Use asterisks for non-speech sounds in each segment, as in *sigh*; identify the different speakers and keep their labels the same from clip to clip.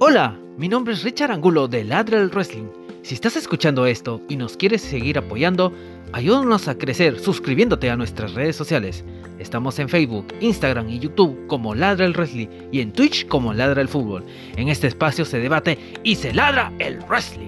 Speaker 1: Hola, mi nombre es Richard Angulo de Ladral Wrestling. Si estás escuchando esto y nos quieres seguir apoyando, ayúdanos a crecer suscribiéndote a nuestras redes sociales. Estamos en Facebook, Instagram y YouTube como Ladra el Wrestling y en Twitch como Ladra el Fútbol. En este espacio se debate y se ladra el wrestling.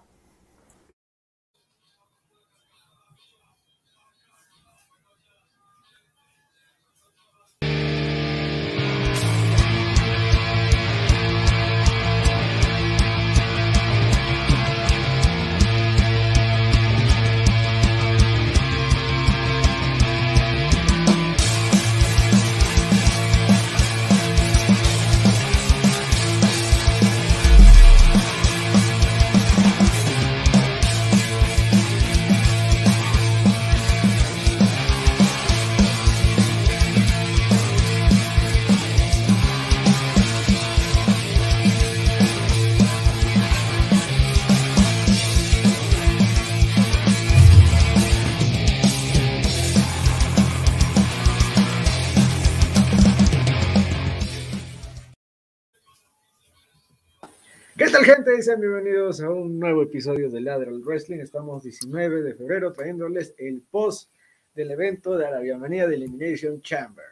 Speaker 2: Gente? Sean bienvenidos a un nuevo episodio de Lateral Wrestling. Estamos 19 de febrero trayéndoles el post del evento de la bienvenida de Elimination Chamber.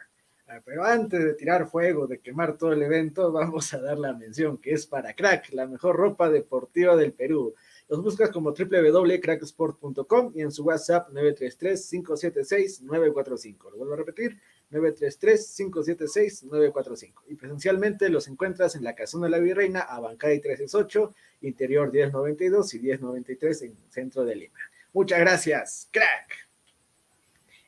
Speaker 2: Ah, Pero antes de tirar fuego, de quemar todo el evento, *laughs* vamos a dar la mención que es para Crack, la mejor ropa deportiva del Perú. Los buscas como www.cracksport.com y en su WhatsApp 933-576-945. Lo vuelvo a repetir, 933-576-945. Y presencialmente los encuentras en la Casona de la Virreina, Abancay 368, Interior 1092 y 1093 en centro de Lima. Muchas gracias, crack.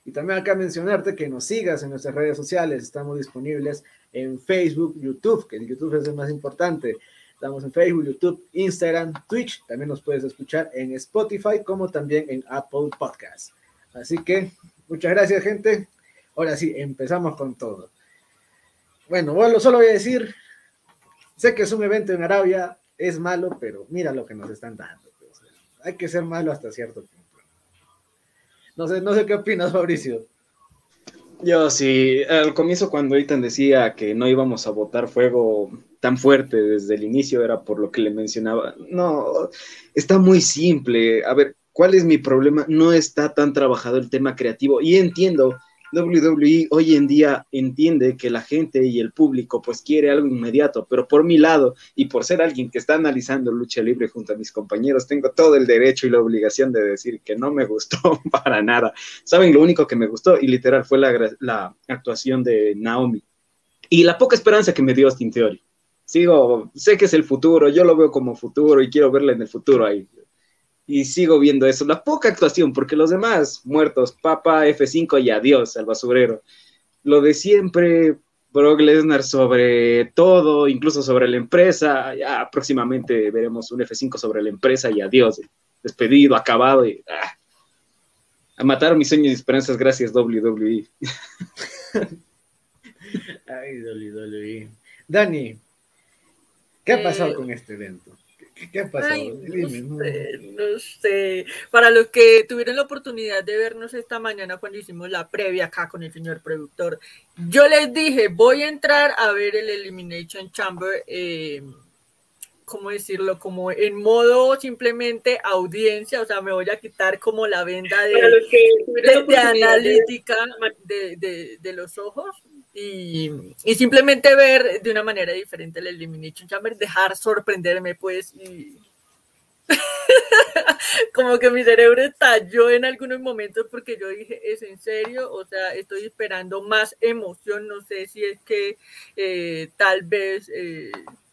Speaker 2: Y también acá mencionarte que nos sigas en nuestras redes sociales. Estamos disponibles en Facebook, YouTube, que el YouTube es el más importante. Estamos en Facebook, YouTube, Instagram, Twitch. También nos puedes escuchar en Spotify como también en Apple Podcasts. Así que muchas gracias, gente. Ahora sí, empezamos con todo. Bueno, bueno, solo voy a decir, sé que es un evento en Arabia, es malo, pero mira lo que nos están dando. pues. Hay que ser malo hasta cierto punto. No sé, no sé qué opinas, Fabricio.
Speaker 3: Yo sí, al comienzo cuando Ethan decía que no íbamos a botar fuego tan fuerte desde el inicio era por lo que le mencionaba. No, está muy simple. A ver, ¿cuál es mi problema? No está tan trabajado el tema creativo y entiendo, WWE hoy en día entiende que la gente y el público pues quiere algo inmediato, pero por mi lado y por ser alguien que está analizando lucha libre junto a mis compañeros, tengo todo el derecho y la obligación de decir que no me gustó *laughs* para nada. ¿Saben? Lo único que me gustó y literal fue la, la actuación de Naomi y la poca esperanza que me dio Austin Theory. Sigo, sé que es el futuro, yo lo veo como futuro y quiero verla en el futuro ahí. Y sigo viendo eso, la poca actuación, porque los demás muertos, Papa, F5 y adiós al basurero. Lo de siempre, Brock Lesnar sobre todo, incluso sobre la empresa, ya próximamente veremos un F5 sobre la empresa y adiós, despedido, acabado y ah, a matar mis sueños y esperanzas gracias WWE. *laughs*
Speaker 2: Ay, WWE. Dani, ¿qué ha
Speaker 4: Eh,
Speaker 2: pasado con este evento? ¿Qué, pasado?
Speaker 4: Ay,
Speaker 2: Dime,
Speaker 4: no sé, no sé. Para los que tuvieron la oportunidad de vernos esta mañana cuando hicimos la previa acá con el señor productor, yo les dije, voy a entrar a ver el Elimination Chamber eh, ¿cómo decirlo? Como en modo simplemente audiencia, o sea, me voy a quitar como la venda de, de, analítica de, de, los ojos y, simplemente ver de una manera diferente el Elimination Chamber, dejar sorprenderme pues y *laughs* como que mi cerebro estalló en algunos momentos porque yo dije, ¿es en serio? O sea, estoy esperando más emoción, no sé si es que eh, tal vez eh,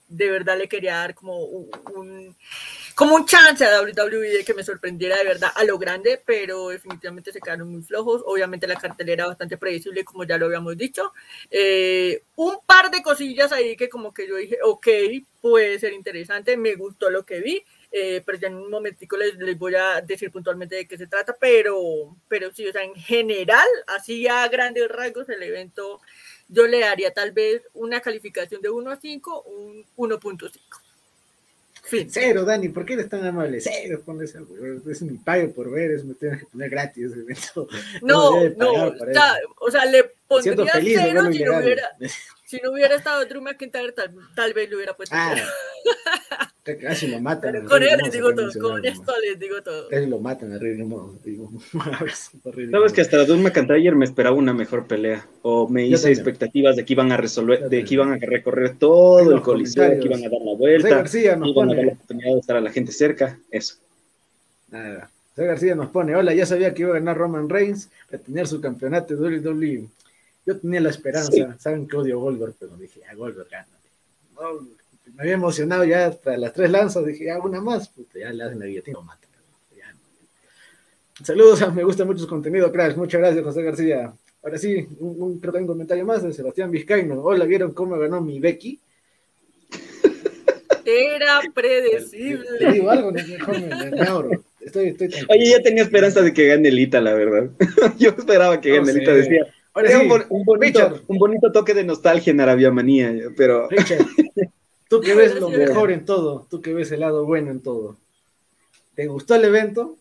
Speaker 4: de verdad le quería dar como un, como un chance a WWE de que me sorprendiera de verdad a lo grande, pero definitivamente se quedaron muy flojos. Obviamente la cartelera bastante predecible, como ya lo habíamos dicho. Eh, un par de cosillas ahí que como que yo dije, ok, puede ser interesante, me gustó lo que vi. Eh, pero ya en un momentico les, les, voy a decir puntualmente de qué se trata, pero, pero sí, o sea, en general, así a grandes rasgos, el evento yo le daría tal vez una calificación de 1 a 5, un 1.5.
Speaker 2: Fin. Cero, Dani, ¿por qué eres tan amable? Cero, pones. Es mi pago por ver, es me tienes que poner gratis ese evento.
Speaker 4: No, no, o sea, le pondría cero si no, hubiera, *laughs* si no hubiera estado Drew McIntyre, tal, tal vez le hubiera puesto ah,
Speaker 2: Casi lo matan.
Speaker 4: con él les digo todo, con esto les digo todo.
Speaker 2: Casi lo matan a Rey digo.
Speaker 3: Sabes que hasta Drew McIntyre me esperaba una mejor pelea, o me hice expectativas de que iban a resolver, de que iban a recorrer todo el coliseo, que iban a dar la vuelta, García nos iban a dar la oportunidad de estar a la gente cerca, eso.
Speaker 2: Nada. José García nos pone, hola, ya sabía que iba a ganar Roman Reigns, a tener su campeonato de WWE. Yo tenía la esperanza, saben que odio Goldberg, pero dije, a Goldberg gana. me había emocionado ya para las tres lanzas, dije, hago una más, ya le hacen la guillotina, mata. Saludos, me gusta mucho su contenido, Crash. Muchas gracias, José García. Ahora sí, un, creo que hay un comentario más de Sebastián Vizcaíno. Hola, ¿vieron cómo ganó mi Becky?
Speaker 4: Era predecible. Te digo algo,
Speaker 3: mejor me, me, ahorro. Estoy, estoy Oye, yo tenía esperanza de que gane Lita, la verdad. *laughs* yo esperaba que gane Lita, decía. Un, bonito, un, bonito, toque de nostalgia en Arabia Manía, pero. *laughs*
Speaker 2: Richard, tú que ves lo mejor en todo, tú que ves el lado bueno en todo. ¿Te gustó el evento?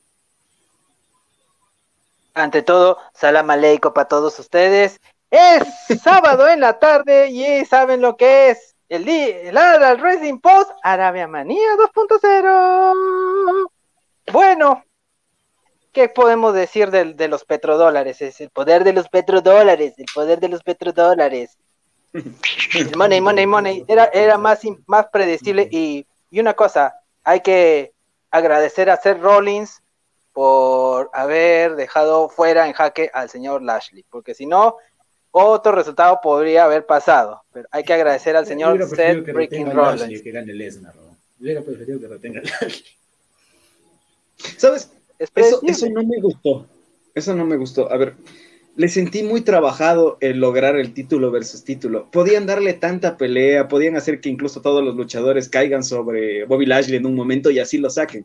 Speaker 5: Ante todo, salam aleikum para todos ustedes. Es *laughs* sábado en la tarde y saben lo que es el día, el Racing Post Arabia Manía 2.0. Bueno, ¿qué podemos decir de, los petrodólares? Es el poder de los petrodólares, el poder de los petrodólares. *laughs* money, money, money. Era, era más, más predecible. Y, una cosa, hay que agradecer a Seth Rollins por haber dejado fuera en jaque al señor Lashley, porque si no, otro resultado podría haber pasado. Pero hay que agradecer al señor Seth Breaking Rollins. Que gane Lesnar, Hubiera preferido
Speaker 3: que retenga Lashley. *laughs* ¿Sabes? Eso, eso no me gustó. Eso no me gustó. A ver, le sentí muy trabajado el lograr el título versus título. Podían darle tanta pelea, podían hacer que incluso todos los luchadores caigan sobre Bobby Lashley en un momento y así lo saquen.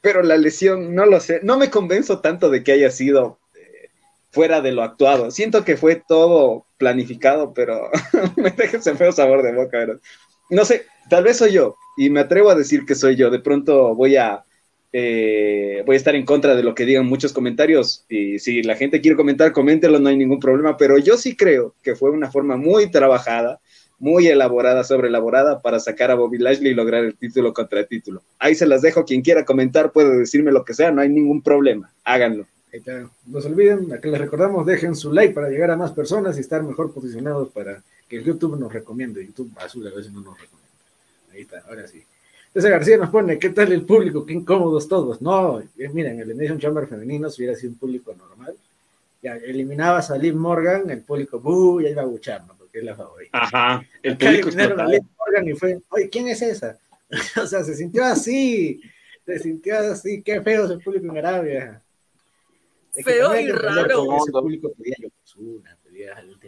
Speaker 3: Pero la lesión, no lo sé, no me convenzo tanto de que haya sido eh, fuera de lo actuado. Siento que fue todo planificado, pero *laughs* me deja ese feo sabor de boca. ¿verdad? No sé, tal vez soy yo y me atrevo a decir que soy yo. De pronto voy a eh, voy a estar en contra de lo que digan muchos comentarios y si la gente quiere comentar, coméntelo, no hay ningún problema, pero yo sí creo que fue una forma muy trabajada, muy elaborada, sobre elaborada para sacar a Bobby Lashley y lograr el título contra el título. Ahí se las dejo, quien quiera comentar puede decirme lo que sea, no hay ningún problema, háganlo.
Speaker 2: No se olviden, a que les recordamos, dejen su like para llegar a más personas y estar mejor posicionados para que el YouTube nos recomiende. YouTube azul a veces no nos recomienda. Ahí está, ahora sí. Ese García nos pone, ¿qué tal el público? Qué incómodos todos. No, eh, miren, el Elimination Chamber femenino si hubiera sido un público normal, ya eliminabas a Liv Morgan, el público, ¡buh! ya iba a buchar, ¿no? Porque es la favorita.
Speaker 3: Ajá, el público
Speaker 2: eliminaron a Liv Morgan y fue, oye, ¿quién es esa? *laughs* o sea, se sintió así, se sintió así, qué feo es el público en Arabia.
Speaker 4: feo y raro.
Speaker 2: Ese público pedía Yokozuna, pedía el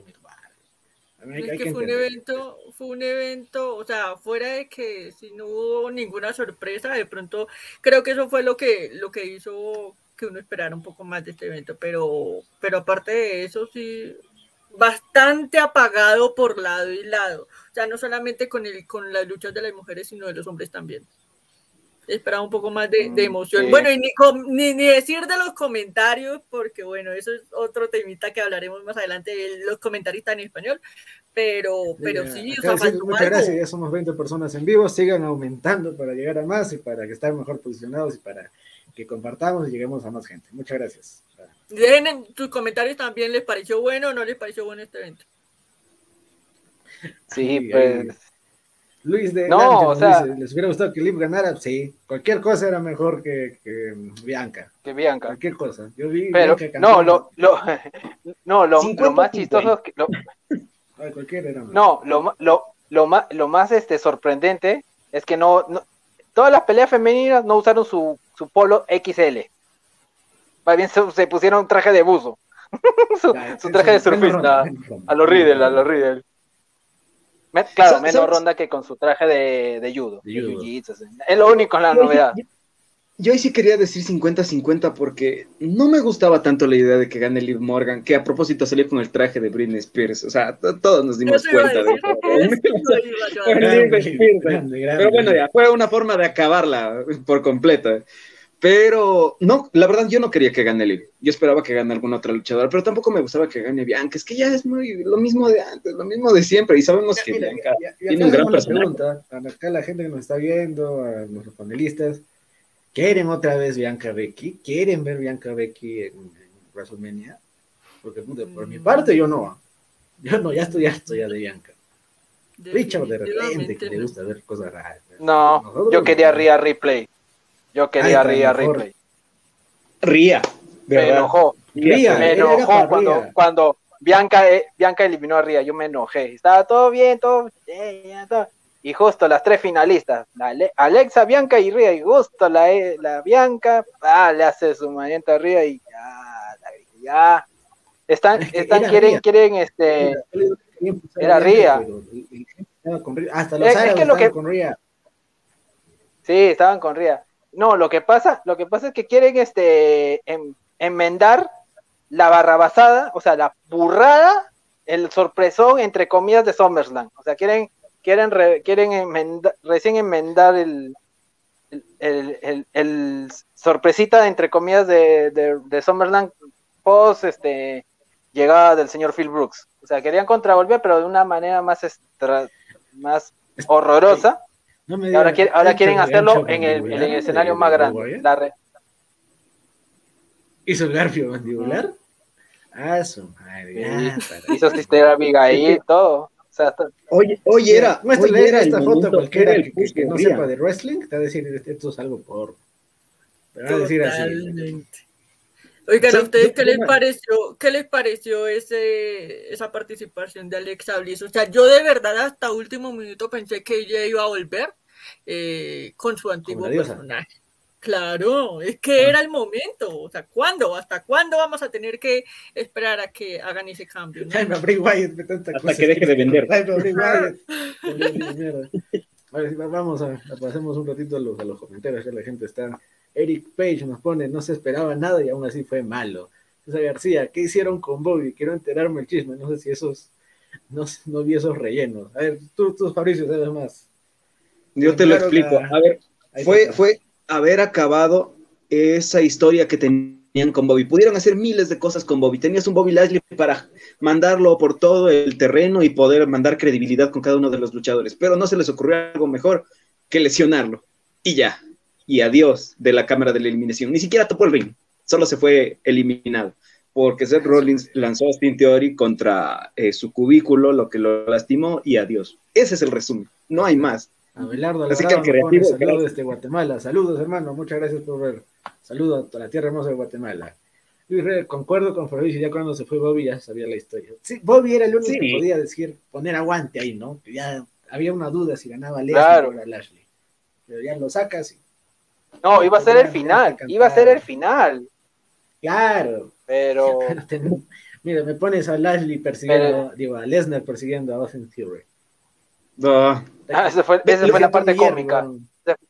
Speaker 4: Es que, fue un evento, fue un evento, o sea, fuera de que si no hubo ninguna sorpresa, de pronto creo que eso fue lo que, lo que hizo que uno esperara un poco más de este evento, pero, pero aparte de eso sí, bastante apagado por lado y lado, o sea, no solamente con el, con las luchas de las mujeres, sino de los hombres también. Esperaba un poco más de, de
Speaker 5: Mm,
Speaker 4: emoción.
Speaker 5: sí.
Speaker 4: Bueno, y ni, com- ni, ni decir de los comentarios, porque bueno, eso es otro temita que hablaremos más adelante, de los comentaristas en español, pero, pero sí, o sea,
Speaker 2: muchas
Speaker 4: algo.
Speaker 2: gracias, ya somos 20 personas en vivo, sigan aumentando para llegar a más y para que estén mejor posicionados y para que compartamos y lleguemos a más gente. Muchas gracias.
Speaker 4: Dejen en tus comentarios también, ¿les pareció bueno o no les pareció bueno este evento?
Speaker 5: Sí, pues.
Speaker 2: Luis de
Speaker 5: No,
Speaker 2: Lange
Speaker 5: o sea-
Speaker 2: dice, ¿les hubiera gustado que Liv ganara? Sí, cualquier cosa era mejor que, que Bianca.
Speaker 5: Que Bianca.
Speaker 2: Cualquier cosa. Yo vi
Speaker 5: Pero,
Speaker 2: Bianca
Speaker 5: no, lo, lo, *laughs* no, lo, lo
Speaker 3: 50,
Speaker 5: más chistoso es que, lo- *laughs*
Speaker 2: Ay, cualquiera era mejor.
Speaker 5: no, lo, lo, lo más, lo más este, sorprendente es que no, no- todas las peleas femeninas no usaron su, su polo XL. Más bien se, se pusieron traje de buzo. *laughs* su,
Speaker 2: Ya,
Speaker 5: su traje de surfista. A los Riddle, a los Riddle. Me- claro, menos ronda que con su traje de, de judo.
Speaker 2: De.
Speaker 5: Es lo único en la
Speaker 3: Yo-
Speaker 5: novedad.
Speaker 3: Yo, yo ahí sí quería decir 50-50 porque no me gustaba tanto la idea de que gane Liv Morgan, que a propósito salió con el traje de Britney Spears. O sea, to- todos nos dimos
Speaker 4: Eso iba a
Speaker 3: cuenta de eso. *laughs* Pero bueno, ya fue una forma de acabarla por completo. Pero no, la verdad yo no quería que gane Liv. Yo esperaba que gane alguna otra luchadora, pero tampoco me gustaba que gane Bianca. Es que ya es muy lo mismo de antes, lo mismo de siempre. Y sabemos que
Speaker 2: Mira,
Speaker 3: Bianca
Speaker 2: ya- ya
Speaker 3: tiene
Speaker 2: acá
Speaker 3: un gran
Speaker 2: pregunta, a acá la gente que nos está viendo, a nuestros panelistas, ¿quieren otra vez Bianca Becky? ¿Quieren ver Bianca Becky en, en WrestleMania? Porque puta, por mi parte yo no. Yo no, ya estoy harto ya de Bianca. Richard de repente que le
Speaker 4: no.
Speaker 2: gusta ver cosas raras.
Speaker 5: No, yo
Speaker 2: no.
Speaker 5: quería Rhea Replay. Yo quería
Speaker 2: Ay, mejor.
Speaker 5: Replay.
Speaker 3: Ría,
Speaker 5: Me
Speaker 3: ¿verdad?
Speaker 5: enojó.
Speaker 2: Ría,
Speaker 5: me
Speaker 2: era
Speaker 5: enojó cuando,
Speaker 2: Ría.
Speaker 5: cuando Bianca, eh, Bianca eliminó a Ría. Yo me enojé. Estaba todo bien, todo. eh, ya todo. Y justo las tres finalistas, Ale- Alexa, Bianca y Ría. Y justo la, eh, la Bianca, ah, le hace su manienta a Ría y ya, la- ya. Están,
Speaker 2: Es que
Speaker 5: están, quieren, quieren, este. Era Ría.
Speaker 2: Hasta
Speaker 5: Es-
Speaker 2: los
Speaker 5: es
Speaker 2: árabes
Speaker 5: que lo
Speaker 2: estaban
Speaker 5: que-
Speaker 2: con Ría.
Speaker 5: Sí, estaban con Ría. No, lo que pasa, lo que pasa es que quieren este em- enmendar la barrabasada, o sea, la burrada, el sorpresón entre comillas de SummerSlam. O sea, quieren, quieren, re- quieren recién enmendar el, el, el- el- el sorpresita entre comillas de, de, de SummerSlam post este llegada del señor Phil Brooks. O sea, querían contravolver, pero de una manera más extra, más horrorosa.
Speaker 2: No me
Speaker 5: Y ahora, quiere- ahora
Speaker 2: ¿han
Speaker 5: quieren hacerlo en el, en el escenario
Speaker 2: de-
Speaker 5: más
Speaker 2: de
Speaker 5: grande.
Speaker 2: Wyatt?
Speaker 5: La re-
Speaker 2: ¿Hizo el garfio mandibular? Ah, su madre. para-
Speaker 5: hizo Sister Abigail, todo. O sea, hasta-
Speaker 3: Oye, oye, era,
Speaker 2: Muéstrale
Speaker 3: oye, era
Speaker 2: esta foto cualquiera que, que- no sepa de wrestling, te va a decir, esto es algo por... Te va a decir así.
Speaker 4: Totalmente. Oigan, ¿a ustedes qué les pareció, qué les pareció ese, esa participación de Alexa Bliss? O sea, yo de verdad hasta último minuto pensé que ella iba a volver eh, con su antiguo personaje. Claro, es que
Speaker 2: Ah.
Speaker 4: era el momento. O sea, ¿cuándo? ¿Hasta cuándo vamos a tener que esperar a que hagan ese cambio? no?
Speaker 2: Jaime Bray Wyatt, de tanta
Speaker 3: Hasta
Speaker 2: cosa
Speaker 3: que deje de vender.
Speaker 2: Jaime Bray Wyatt. Joder, mierda. A ver, vamos a, a pasemos un ratito a los, a los comentarios que la gente está. Eric Page nos pone, no se esperaba nada y aún así fue malo. César García, ¿qué hicieron con Bobby? Quiero enterarme el chisme, no sé si esos, no, no vi esos rellenos. A ver, tú, tú Fabricio, sabes más.
Speaker 3: Yo te lo explico. A ver, fue, fue haber acabado esa historia que tenían con Bobby. Pudieron hacer miles de cosas con Bobby. Tenías un Bobby Lashley para mandarlo por todo el terreno y poder mandar credibilidad con cada uno de los luchadores. Pero no se les ocurrió algo mejor que lesionarlo. Y ya. Y adiós de la cámara de la eliminación. Ni siquiera topó el ring. Solo se fue eliminado. Porque Seth Rollins lanzó a Spin Theory contra eh, su cubículo, lo que lo lastimó, y adiós. Ese es el resumen. No hay más.
Speaker 2: Abelardo
Speaker 3: Así
Speaker 2: Alvarado
Speaker 3: que el
Speaker 2: nos pone
Speaker 3: creativo,
Speaker 2: saludos desde Guatemala. Saludos, hermano. Muchas gracias por ver. Saludos a la tierra hermosa de Guatemala. Luis Reyes, concuerdo con Fabricio, ya cuando se fue Bobby ya sabía la historia. Sí, Bobby era el único
Speaker 3: Sí.
Speaker 2: que podía decir, poner aguante ahí, ¿no? Que ya había una duda si ganaba Leslie
Speaker 5: Claro.
Speaker 2: o era Lashley. Pero ya lo sacas y...
Speaker 5: no, iba a ser el final. Iba a ser el final.
Speaker 2: Claro.
Speaker 5: Pero *laughs*
Speaker 2: Mira, me pones a Lashley persiguiendo, digo, a Lesnar persiguiendo a Austin Theory.
Speaker 3: No. *laughs*
Speaker 5: ah, esa fue, esa fue la parte cómica.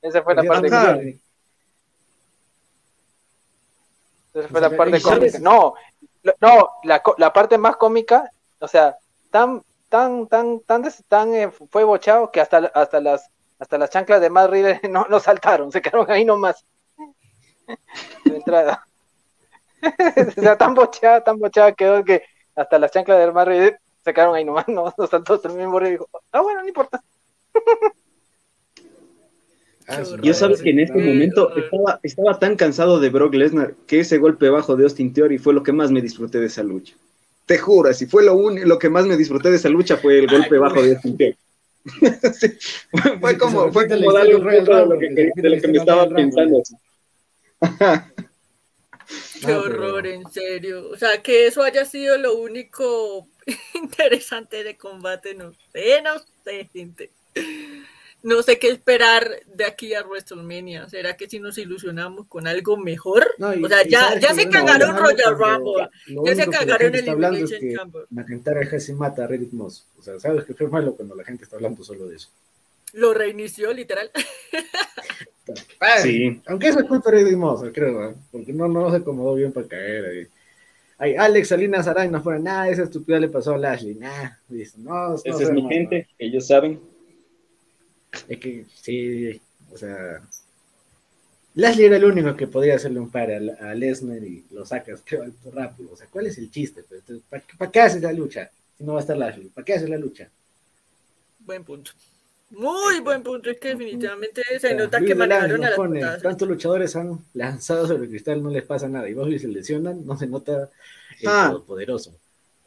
Speaker 5: Esa, fue la parte
Speaker 2: ayer.
Speaker 5: Esa fue la
Speaker 2: ¿Y
Speaker 5: parte cómica. No, no, la, la parte más cómica, o sea, tan, tan, tan, tan, eh, fue bochado que hasta, hasta las Hasta las chanclas de Matt Riddle *laughs* no, no saltaron, se quedaron ahí nomás. De entrada. *laughs* o sea, tan bochada, tan bochada quedó que hasta las chanclas de Matt Riddle se quedaron ahí nomás, no, no saltó hasta el mismo y dijo, ah, bueno, no importa.
Speaker 2: Ah,
Speaker 3: Yo sabes que en este momento estaba, estaba tan cansado de Brock Lesnar que ese golpe bajo de Austin Theory fue lo que más me disfruté de esa lucha. Te juro, si fue lo, un- lo que más me disfruté de esa lucha fue el
Speaker 2: Ay,
Speaker 3: golpe
Speaker 2: güey.
Speaker 3: bajo de Austin Theory. *laughs* Sí, fue, como, fue como darle un poco de lo que, de lo que me estaba pensando. *laughs*
Speaker 4: Qué
Speaker 2: Ah,
Speaker 4: horror, en serio. O sea, que eso haya sido lo único *laughs* interesante de combate, no sé, no sé, gente. No sé qué esperar de aquí a WrestleMania. ¿Será que si nos ilusionamos con algo mejor?
Speaker 2: No, y-
Speaker 4: o sea, ya, ya se
Speaker 2: lo
Speaker 4: cagaron Royal Rumble. Ya se cagaron
Speaker 2: gente está hablando es
Speaker 4: Elimination
Speaker 2: que
Speaker 4: Chamber.
Speaker 2: McIntyre casi mata a Reddit Moss. O sea, sabes que fue malo cuando la gente está hablando solo de eso.
Speaker 4: Lo reinició, literal.
Speaker 3: Sí.
Speaker 2: Aunque eso es culpa de Reddit Moss, creo, porque no, no se acomodó bien para caer ahí. Ay, Alex Salinas Aray no fuera nada, esa estupidez le pasó a Lashley. Nah, dice, no, no
Speaker 3: Esa es mi gente, ellos saben.
Speaker 2: Es que sí, o sea. Lashley era el único que podía hacerle un par a, a Lesnar y lo sacas creo, rápido. O sea, ¿cuál es el chiste? ¿Para, ¿Para qué haces la lucha? Si no va a estar Lashley, ¿para qué haces la lucha?
Speaker 4: Buen punto. Muy buen punto. Es que definitivamente se
Speaker 2: sea,
Speaker 4: nota
Speaker 2: Luis
Speaker 4: que manejaron a las
Speaker 2: pone, tantos luchadores han lanzado sobre el cristal, no les pasa nada. Y vos y se lesionan, no se nota el
Speaker 3: Ah.
Speaker 2: poderoso.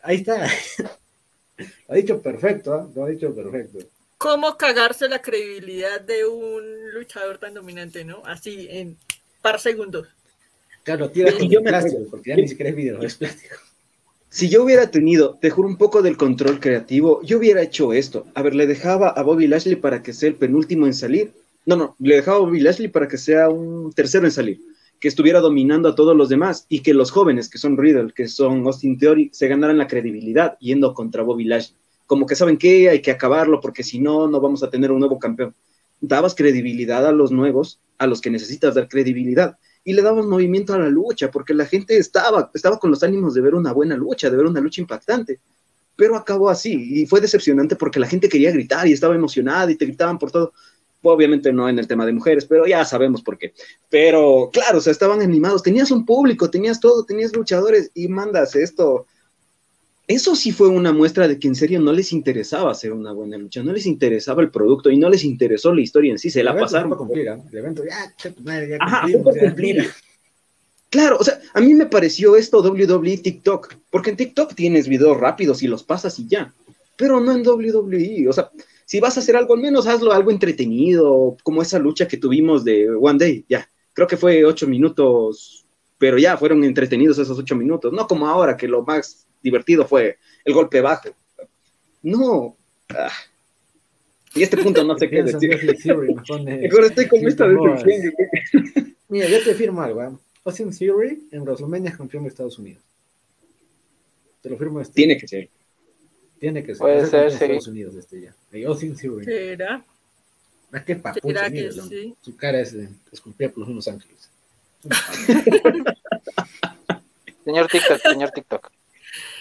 Speaker 2: Ahí está. *laughs* lo ha dicho perfecto, lo ha dicho perfecto.
Speaker 4: ¿Cómo cagarse la credibilidad de un luchador tan dominante, no? Así, en par segundos.
Speaker 2: Claro, tira con
Speaker 3: yo
Speaker 2: el
Speaker 3: me
Speaker 2: plástico, porque ya ni siquiera es video, es plástico.
Speaker 3: Si yo hubiera tenido, te juro, un poco del control creativo, yo hubiera hecho esto. A ver, le dejaba a Bobby Lashley para que sea el penúltimo en salir. No, no, le dejaba a Bobby Lashley para que sea un tercero en salir. Que estuviera dominando a todos los demás y que los jóvenes, que son Riddle, que son Austin Theory, se ganaran la credibilidad yendo contra Bobby Lashley. Como que saben que hay que acabarlo porque si no, no vamos a tener un nuevo campeón. Dabas credibilidad a los nuevos, a los que necesitas dar credibilidad y le daban movimiento a la lucha, porque la gente estaba, estaba con los ánimos de ver una buena lucha, de ver una lucha impactante. Pero acabó así y fue decepcionante porque la gente quería gritar y estaba emocionada y te gritaban por todo. Obviamente no en el tema de mujeres, pero ya sabemos por qué. Pero claro, o sea, estaban animados, tenías un público, tenías todo, tenías luchadores y mandas esto. Eso sí fue una muestra de que en serio no les interesaba hacer una buena lucha, no les interesaba el producto y no les interesó la historia en sí, se la pasaron. Claro, o sea, a mí me pareció esto WWE TikTok, porque en TikTok tienes videos rápidos y los pasas y ya, pero no en WWE, o sea, si vas a hacer algo, al menos hazlo algo entretenido, como esa lucha que tuvimos de One Day, ya, creo que fue ocho minutos, pero ya fueron entretenidos esos ocho minutos, no como ahora que lo más divertido fue el golpe bajo. No. Ah. Y este punto no sé *laughs* qué decir. *laughs* Mejor estoy con esta decepción. *laughs*
Speaker 2: Mira, yo te firmo algo, ¿ah? Austin Theory en WrestleMania es campeón de Estados Unidos. Te lo firmo este.
Speaker 3: Tiene que ser.
Speaker 2: Tiene que ser.
Speaker 5: Puede
Speaker 2: a
Speaker 5: ser, sí.
Speaker 2: Estados Unidos este ya. Austin Theory.
Speaker 4: ¿Será?
Speaker 2: Ah, qué papucho,
Speaker 4: ¿Será que sí?
Speaker 2: Su cara es de- esculpida por los unos ángeles.
Speaker 5: Señor TikTok, señor TikTok.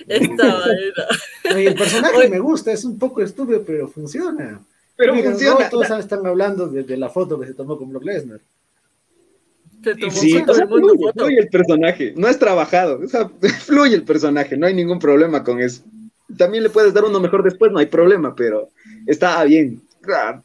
Speaker 4: Esta *laughs* vaina.
Speaker 2: Oye, el personaje
Speaker 4: Oye.
Speaker 2: me gusta, es un poco estúpido, pero funciona.
Speaker 3: Pero
Speaker 2: Mira,
Speaker 3: funciona.
Speaker 2: no, todos están hablando de, de la foto que se tomó con Brock Lesnar.
Speaker 4: Se tomó
Speaker 3: Sí,
Speaker 4: todo
Speaker 3: o sea, fluye,
Speaker 4: foto.
Speaker 3: fluye el personaje, no es trabajado, o sea, *laughs* fluye el personaje, no hay ningún problema con eso. También le puedes dar uno mejor después, no hay problema, pero está bien. Ah,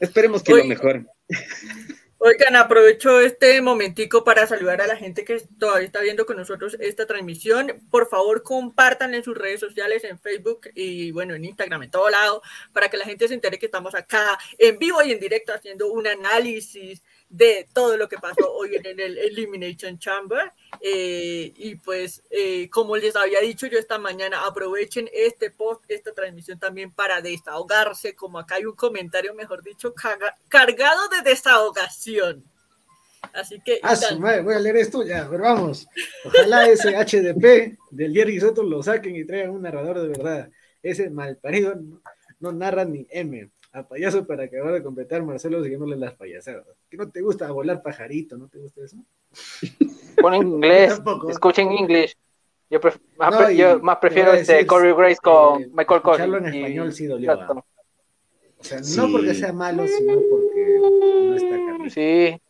Speaker 3: Esperemos que lo mejoren. *laughs*
Speaker 4: Oigan, aprovecho este momentico para saludar a la gente que todavía está viendo con nosotros esta transmisión. Por favor, compartan en sus redes sociales, en Facebook y bueno, en Instagram, en todo lado, para que la gente se entere que estamos acá en vivo y en directo haciendo un análisis de todo lo que pasó hoy en el Elimination Chamber. Eh, y pues, eh, como les había dicho yo esta mañana, aprovechen este post, esta transmisión también para desahogarse, como acá hay un comentario, mejor dicho, cargado de desahogación. Así que,
Speaker 2: Ah, su madre, voy a leer esto ya, pero vamos. Ojalá ese HDP del Jerry Soto lo saquen y traigan un narrador de verdad. Ese malparido no, no narra ni M. A payaso para acabar de completar Marcelo siguiéndole las payasadas. ¿Que no te gusta volar pajarito? ¿No te gusta eso?
Speaker 5: Pon en inglés, *laughs* escuchen English. Yo, pref- más,
Speaker 2: No,
Speaker 5: pre-
Speaker 2: y
Speaker 5: yo más prefiero este Corey Grace con
Speaker 2: eh,
Speaker 5: Michael
Speaker 2: escucharlo
Speaker 5: Cole.
Speaker 2: en español sí dolió, ah. O sea,
Speaker 3: Sí.
Speaker 2: no porque sea malo, sino porque no está Carlito.
Speaker 5: Sí.
Speaker 3: ¿Y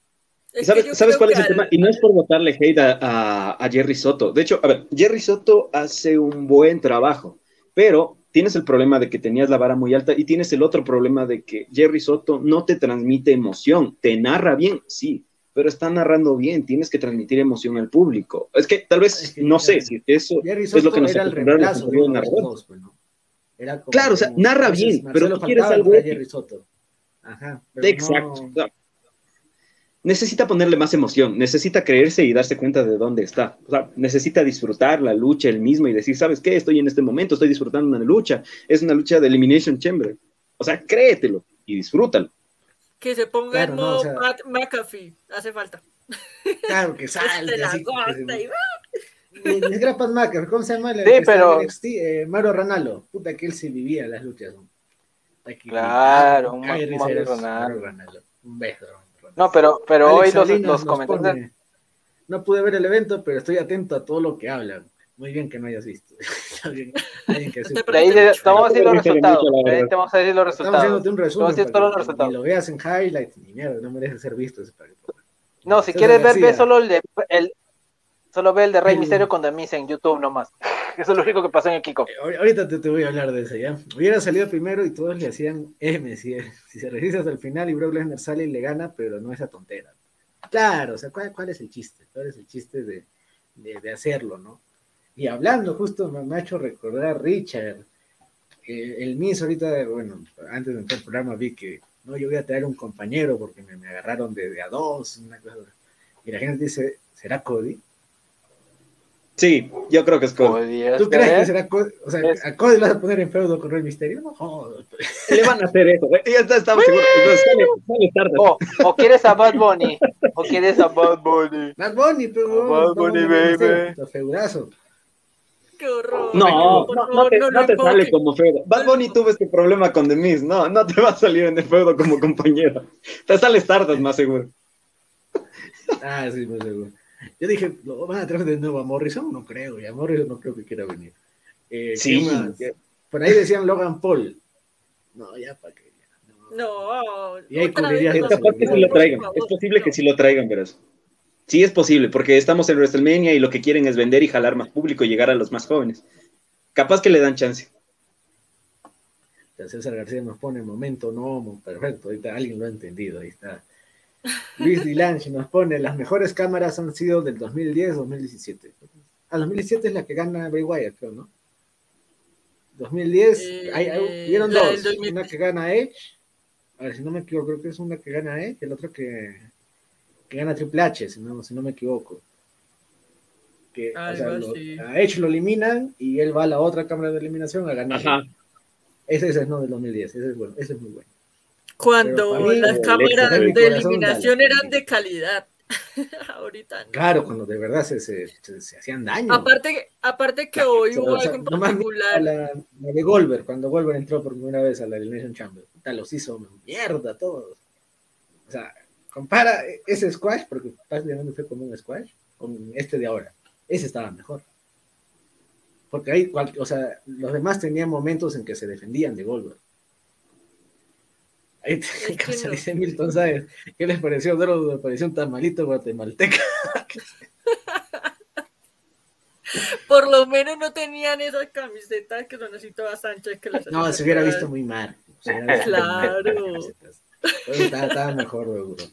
Speaker 4: Es
Speaker 3: ¿Sabes, ¿sabes cuál es el
Speaker 4: al-
Speaker 3: tema? Y no es por botarle hate a, a- a Jerry Soto. De hecho, a ver, Jerry Soto hace un buen trabajo, pero tienes el problema de que tenías la vara muy alta y tienes el otro problema de que Jerry Soto no te transmite emoción. Te narra bien, sí, pero está narrando bien. Tienes que transmitir emoción al público. Es que tal vez,
Speaker 2: Es que
Speaker 3: no sé, si eso
Speaker 2: Jerry
Speaker 3: es lo que nos
Speaker 2: era el reemplazo de dos, pues, ¿no? Era como-
Speaker 3: Claro, o sea, narra bien, pero tú quieres algo.
Speaker 2: Jerry Soto. Ajá. pero
Speaker 3: Exacto.
Speaker 2: no-
Speaker 3: necesita ponerle más emoción, necesita creerse y darse cuenta de dónde está. O sea, necesita disfrutar la lucha él mismo y decir, ¿sabes qué? Estoy en este momento, estoy disfrutando una lucha. Es una lucha de Elimination Chamber. O sea, créetelo y disfrútalo.
Speaker 4: Que se ponga
Speaker 2: Claro,
Speaker 4: en
Speaker 2: no,
Speaker 4: modo
Speaker 2: o sea-
Speaker 4: Pat McAfee. Hace falta.
Speaker 2: Claro, *laughs* que
Speaker 4: Se
Speaker 2: salte
Speaker 4: la
Speaker 2: así. que se- Pat McAfee, ¿cómo se llama? El
Speaker 5: Sí, pero-
Speaker 2: NXT, eh, Mauro Ranallo. Puta que él sí vivía las luchas. ¿no? Aquí-
Speaker 5: Claro. Mauro Ranallo.
Speaker 2: Un beso.
Speaker 5: No, pero, pero
Speaker 2: Alex
Speaker 5: hoy los,
Speaker 2: Salinas
Speaker 5: los comentarios.
Speaker 2: pone, no pude ver el evento, pero estoy atento a todo lo que hablan. Muy bien que no hayas visto. *laughs* Está bien. Alguien que
Speaker 5: De ahí te vamos a decir los resultados. te vamos a decir los
Speaker 2: Estamos
Speaker 5: resultados.
Speaker 2: haciéndote un resumen.
Speaker 5: Vamos a decir todos los resultados.
Speaker 2: Ni lo veas en highlights, ni mierda, no merece ser visto. ese paquete.
Speaker 5: No, si quieres ver, ve solo el de el, solo ve el de Rey Misterio con Demis en YouTube nomás. *laughs* Eso es lo único que pasó en el Kiko.
Speaker 2: Eh, ahor- Ahorita te, te voy a hablar de eso, ¿ya? Hubiera salido primero y todos le hacían M, si, *laughs* si se resiste hasta el final y Brock Lesnar sale y le gana, pero no esa tontera. Claro, o sea, ¿cuál, cuál es el chiste? ¿Cuál es el chiste de, de- de hacerlo, no? Y hablando, justo me, me ha hecho recordar Richard. Eh, el Miss ahorita, bueno, antes de entrar al programa vi que, no, yo voy a traer un compañero porque me, me agarraron de, de a dos, una cosa. Y la gente dice, ¿será Cody?
Speaker 3: Sí, yo creo que es Cody.
Speaker 2: ¿Tú crees que será Cody? O sea, ¿a Cody lo vas a poner en feudo con Rey Misterio? No, joder.
Speaker 3: Le van a hacer eso. ¿eh? Ya está, estamos seguros. Entonces, sale, sale tarde.
Speaker 5: O, o quieres a Bad Bunny. O quieres a Bad Bunny.
Speaker 2: Bad Bunny, pero.
Speaker 5: Bad Bunny, baby.
Speaker 2: Feurazo.
Speaker 4: Qué horror.
Speaker 3: No, no, no te, no te sale como feudo. Bad Bunny tuvo este problema con The Miz. No, no te va a salir en el feudo como compañero. Te sales tarde, más seguro.
Speaker 2: Ah, sí, muy seguro. Yo dije, ¿lo van a traer de nuevo a Morrison? No creo, ya Morrison no creo que quiera venir. Eh,
Speaker 3: Sí.
Speaker 2: Por ahí decían Logan Paul. No, ya para que. ya, no.
Speaker 4: No.
Speaker 2: Y ahí
Speaker 3: Es capaz que sí lo traigan. Es posible que sí lo traigan, verás. Sí es posible, porque estamos en WrestleMania y lo que quieren es vender y jalar más público y llegar a los más jóvenes. Capaz que le dan chance.
Speaker 2: Ya César García nos pone momento no, perfecto, ahorita alguien lo ha entendido, ahí está. Luis Dilange nos pone, las mejores cámaras han sido del 2010-2017. A 2017 es la que gana Bray Wyatt, creo, ¿no? 2010,
Speaker 4: Eh,
Speaker 2: hay, hay- vieron
Speaker 4: la
Speaker 2: dos,
Speaker 4: del 2000.
Speaker 2: una que gana Edge, a ver si no me equivoco, creo que es una que gana Edge, y el otro que, que gana Triple H, si no, si no me equivoco. Que, o
Speaker 4: Algo
Speaker 2: sea, lo-
Speaker 4: así.
Speaker 2: a Edge lo eliminan y él va a la otra cámara de eliminación a ganar. Ese, ese es no del 2010, ese es bueno, ese es muy bueno.
Speaker 4: Cuando
Speaker 2: mí,
Speaker 4: las cámaras
Speaker 2: de
Speaker 4: eliminación eran de calidad. *laughs* Ahorita no.
Speaker 2: Claro, cuando de verdad se, se, se- se hacían daño.
Speaker 4: Aparte, aparte que hoy
Speaker 2: O
Speaker 4: hubo
Speaker 2: sea,
Speaker 4: algo en particular.
Speaker 2: la, la de Goldberg, cuando Goldberg entró por primera vez a la Elimination Chamber, los hizo mierda todos. O sea, compara ese squash, porque prácticamente fue como un squash, con este de ahora. Ese estaba mejor. Porque ahí, o sea, los demás tenían momentos en que se defendían de Goldberg. Ahí te, *laughs* dice Milton Sáenz, ¿qué les pareció? Doro me pareció un tamalito guatemalteca. *laughs*
Speaker 4: Por lo menos no tenían esas camisetas que son así todas anchas que las
Speaker 2: No, se hubiera
Speaker 4: todas-
Speaker 2: visto muy mal.
Speaker 4: Claro.
Speaker 2: estaba, estaba mejor, seguro.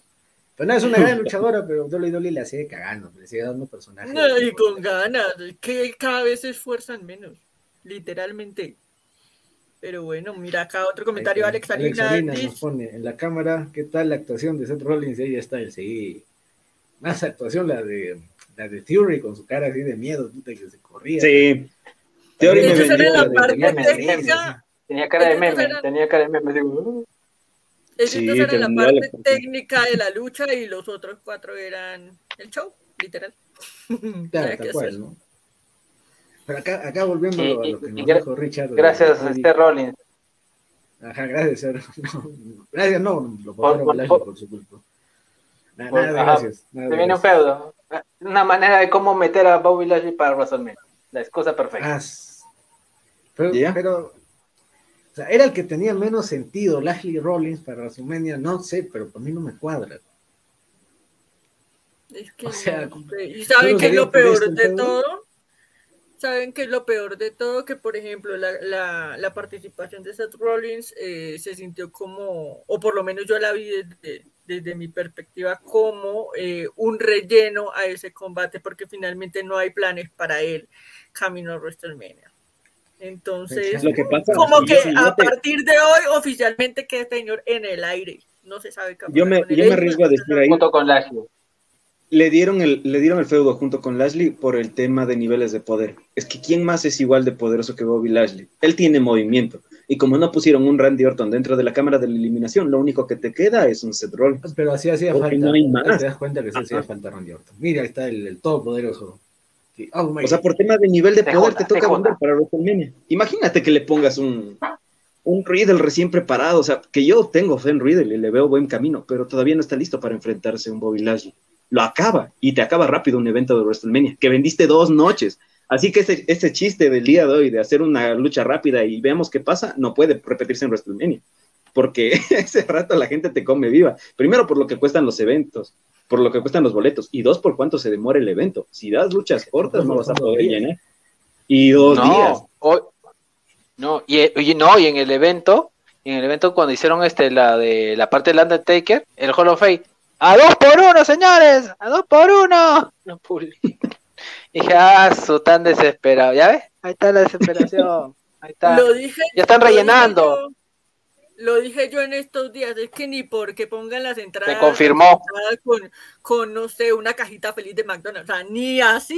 Speaker 2: Pero no, es una gran luchadora, pero Dolly Dolly le sigue cagando, le sigue dando personajes.
Speaker 4: No, y con ganas, que cada vez se esfuerzan menos, literalmente. Pero bueno, mira acá otro comentario. Alex Salinas
Speaker 2: nos pone en la cámara, ¿qué tal la actuación de Seth Rollins? Y ahí está el sí. Más actuación la de la de Theory con su cara así de miedo, puta, que se corría.
Speaker 3: Sí. Theory me vendió
Speaker 4: la parte técnica,
Speaker 5: Tenía cara de meme. Tenía cara de meme. Digo, uh,
Speaker 4: ellos
Speaker 3: Sí,
Speaker 4: eran
Speaker 3: te
Speaker 4: la parte técnica de la lucha y los otros cuatro eran el show, literal.
Speaker 2: Claro, *laughs* tal cual. ¿no? Pero acá, acá volviendo
Speaker 5: Y-
Speaker 2: a lo que nos dijo Richard.
Speaker 5: Gracias a este Rollins.
Speaker 2: Ajá, gracias, sir. *laughs* No, gracias, no, lo
Speaker 5: Por- por- por-
Speaker 2: por su culpa.
Speaker 5: Por-
Speaker 2: Nada gracias. nada
Speaker 5: Se
Speaker 2: de
Speaker 5: viene un feudo. Una manera de cómo meter a Bobby Lashley para WrestleMania. La excusa perfecta.
Speaker 2: Ah, pero,
Speaker 3: ¿Ya?
Speaker 2: pero O sea, era el que tenía menos sentido, Lashley Rollins para WrestleMania, no sé, pero para mí no me cuadra.
Speaker 4: Es que
Speaker 2: O sea.
Speaker 4: ¿Y saben qué es lo peor de todo? ¿Saben qué es lo peor de todo? Que, por ejemplo, la, la, la participación de Seth Rollins eh, se sintió como, o por lo menos yo la vi desde, desde mi perspectiva, como eh, un relleno a ese combate, porque finalmente no hay planes para él camino a WrestleMania. Entonces,
Speaker 3: Lo que pasa
Speaker 4: como que a partir de hoy oficialmente queda este señor en el aire. No se sabe qué
Speaker 3: Yo me, yo me arriesgo a decir ahí,
Speaker 5: Junto con Lashley.
Speaker 3: Le dieron, el, le dieron el feudo junto con Lashley por el tema de niveles de poder. Es que ¿quién más es igual de poderoso que Bobby Lashley? Él tiene movimiento. Y como no pusieron un Randy Orton dentro de la cámara de la eliminación, lo único que te queda es un Seth Rollins.
Speaker 2: Pero así hacía falta.
Speaker 3: no hay más.
Speaker 2: Te das cuenta que sí hacía falta Randy Orton. Mira, ahí está el, el todopoderoso. Sí, oh
Speaker 3: O sea, por tema de nivel de poder te toca vender para WrestleMania. Imagínate que le pongas un, un Riddle recién preparado. O sea, que yo tengo fe en Riddle y le veo buen camino, pero todavía no está listo para enfrentarse a un Bobby Lashley. Lo acaba y te acaba rápido un evento de WrestleMania que vendiste dos noches. Así que ese, ese chiste del día de hoy de hacer una lucha rápida y veamos qué pasa, no puede repetirse en WrestleMania. Porque *laughs* ese rato la gente te come viva. Primero por lo que cuestan los eventos, por lo que cuestan los boletos, y dos por cuánto se demora el evento. Si das luchas cortas, no vas a poder llenar. Y dos días.
Speaker 5: No, hoy- no, y, y no, y en el evento, en el evento cuando hicieron este la de la parte del Undertaker, el Hall of Fame, a dos por uno, señores, a dos por uno. No publi- *laughs* Dije, ah, su tan desesperado, ¿ya ves? Ahí está la desesperación. Ahí está.
Speaker 4: Lo dije,
Speaker 5: Ya están
Speaker 4: lo dije
Speaker 5: rellenando.
Speaker 4: yo- Lo dije yo en estos días, es que ni porque pongan las entradas
Speaker 5: confirmó.
Speaker 4: entradas Con, con, no sé, una cajita feliz de McDonald's, o sea, ni así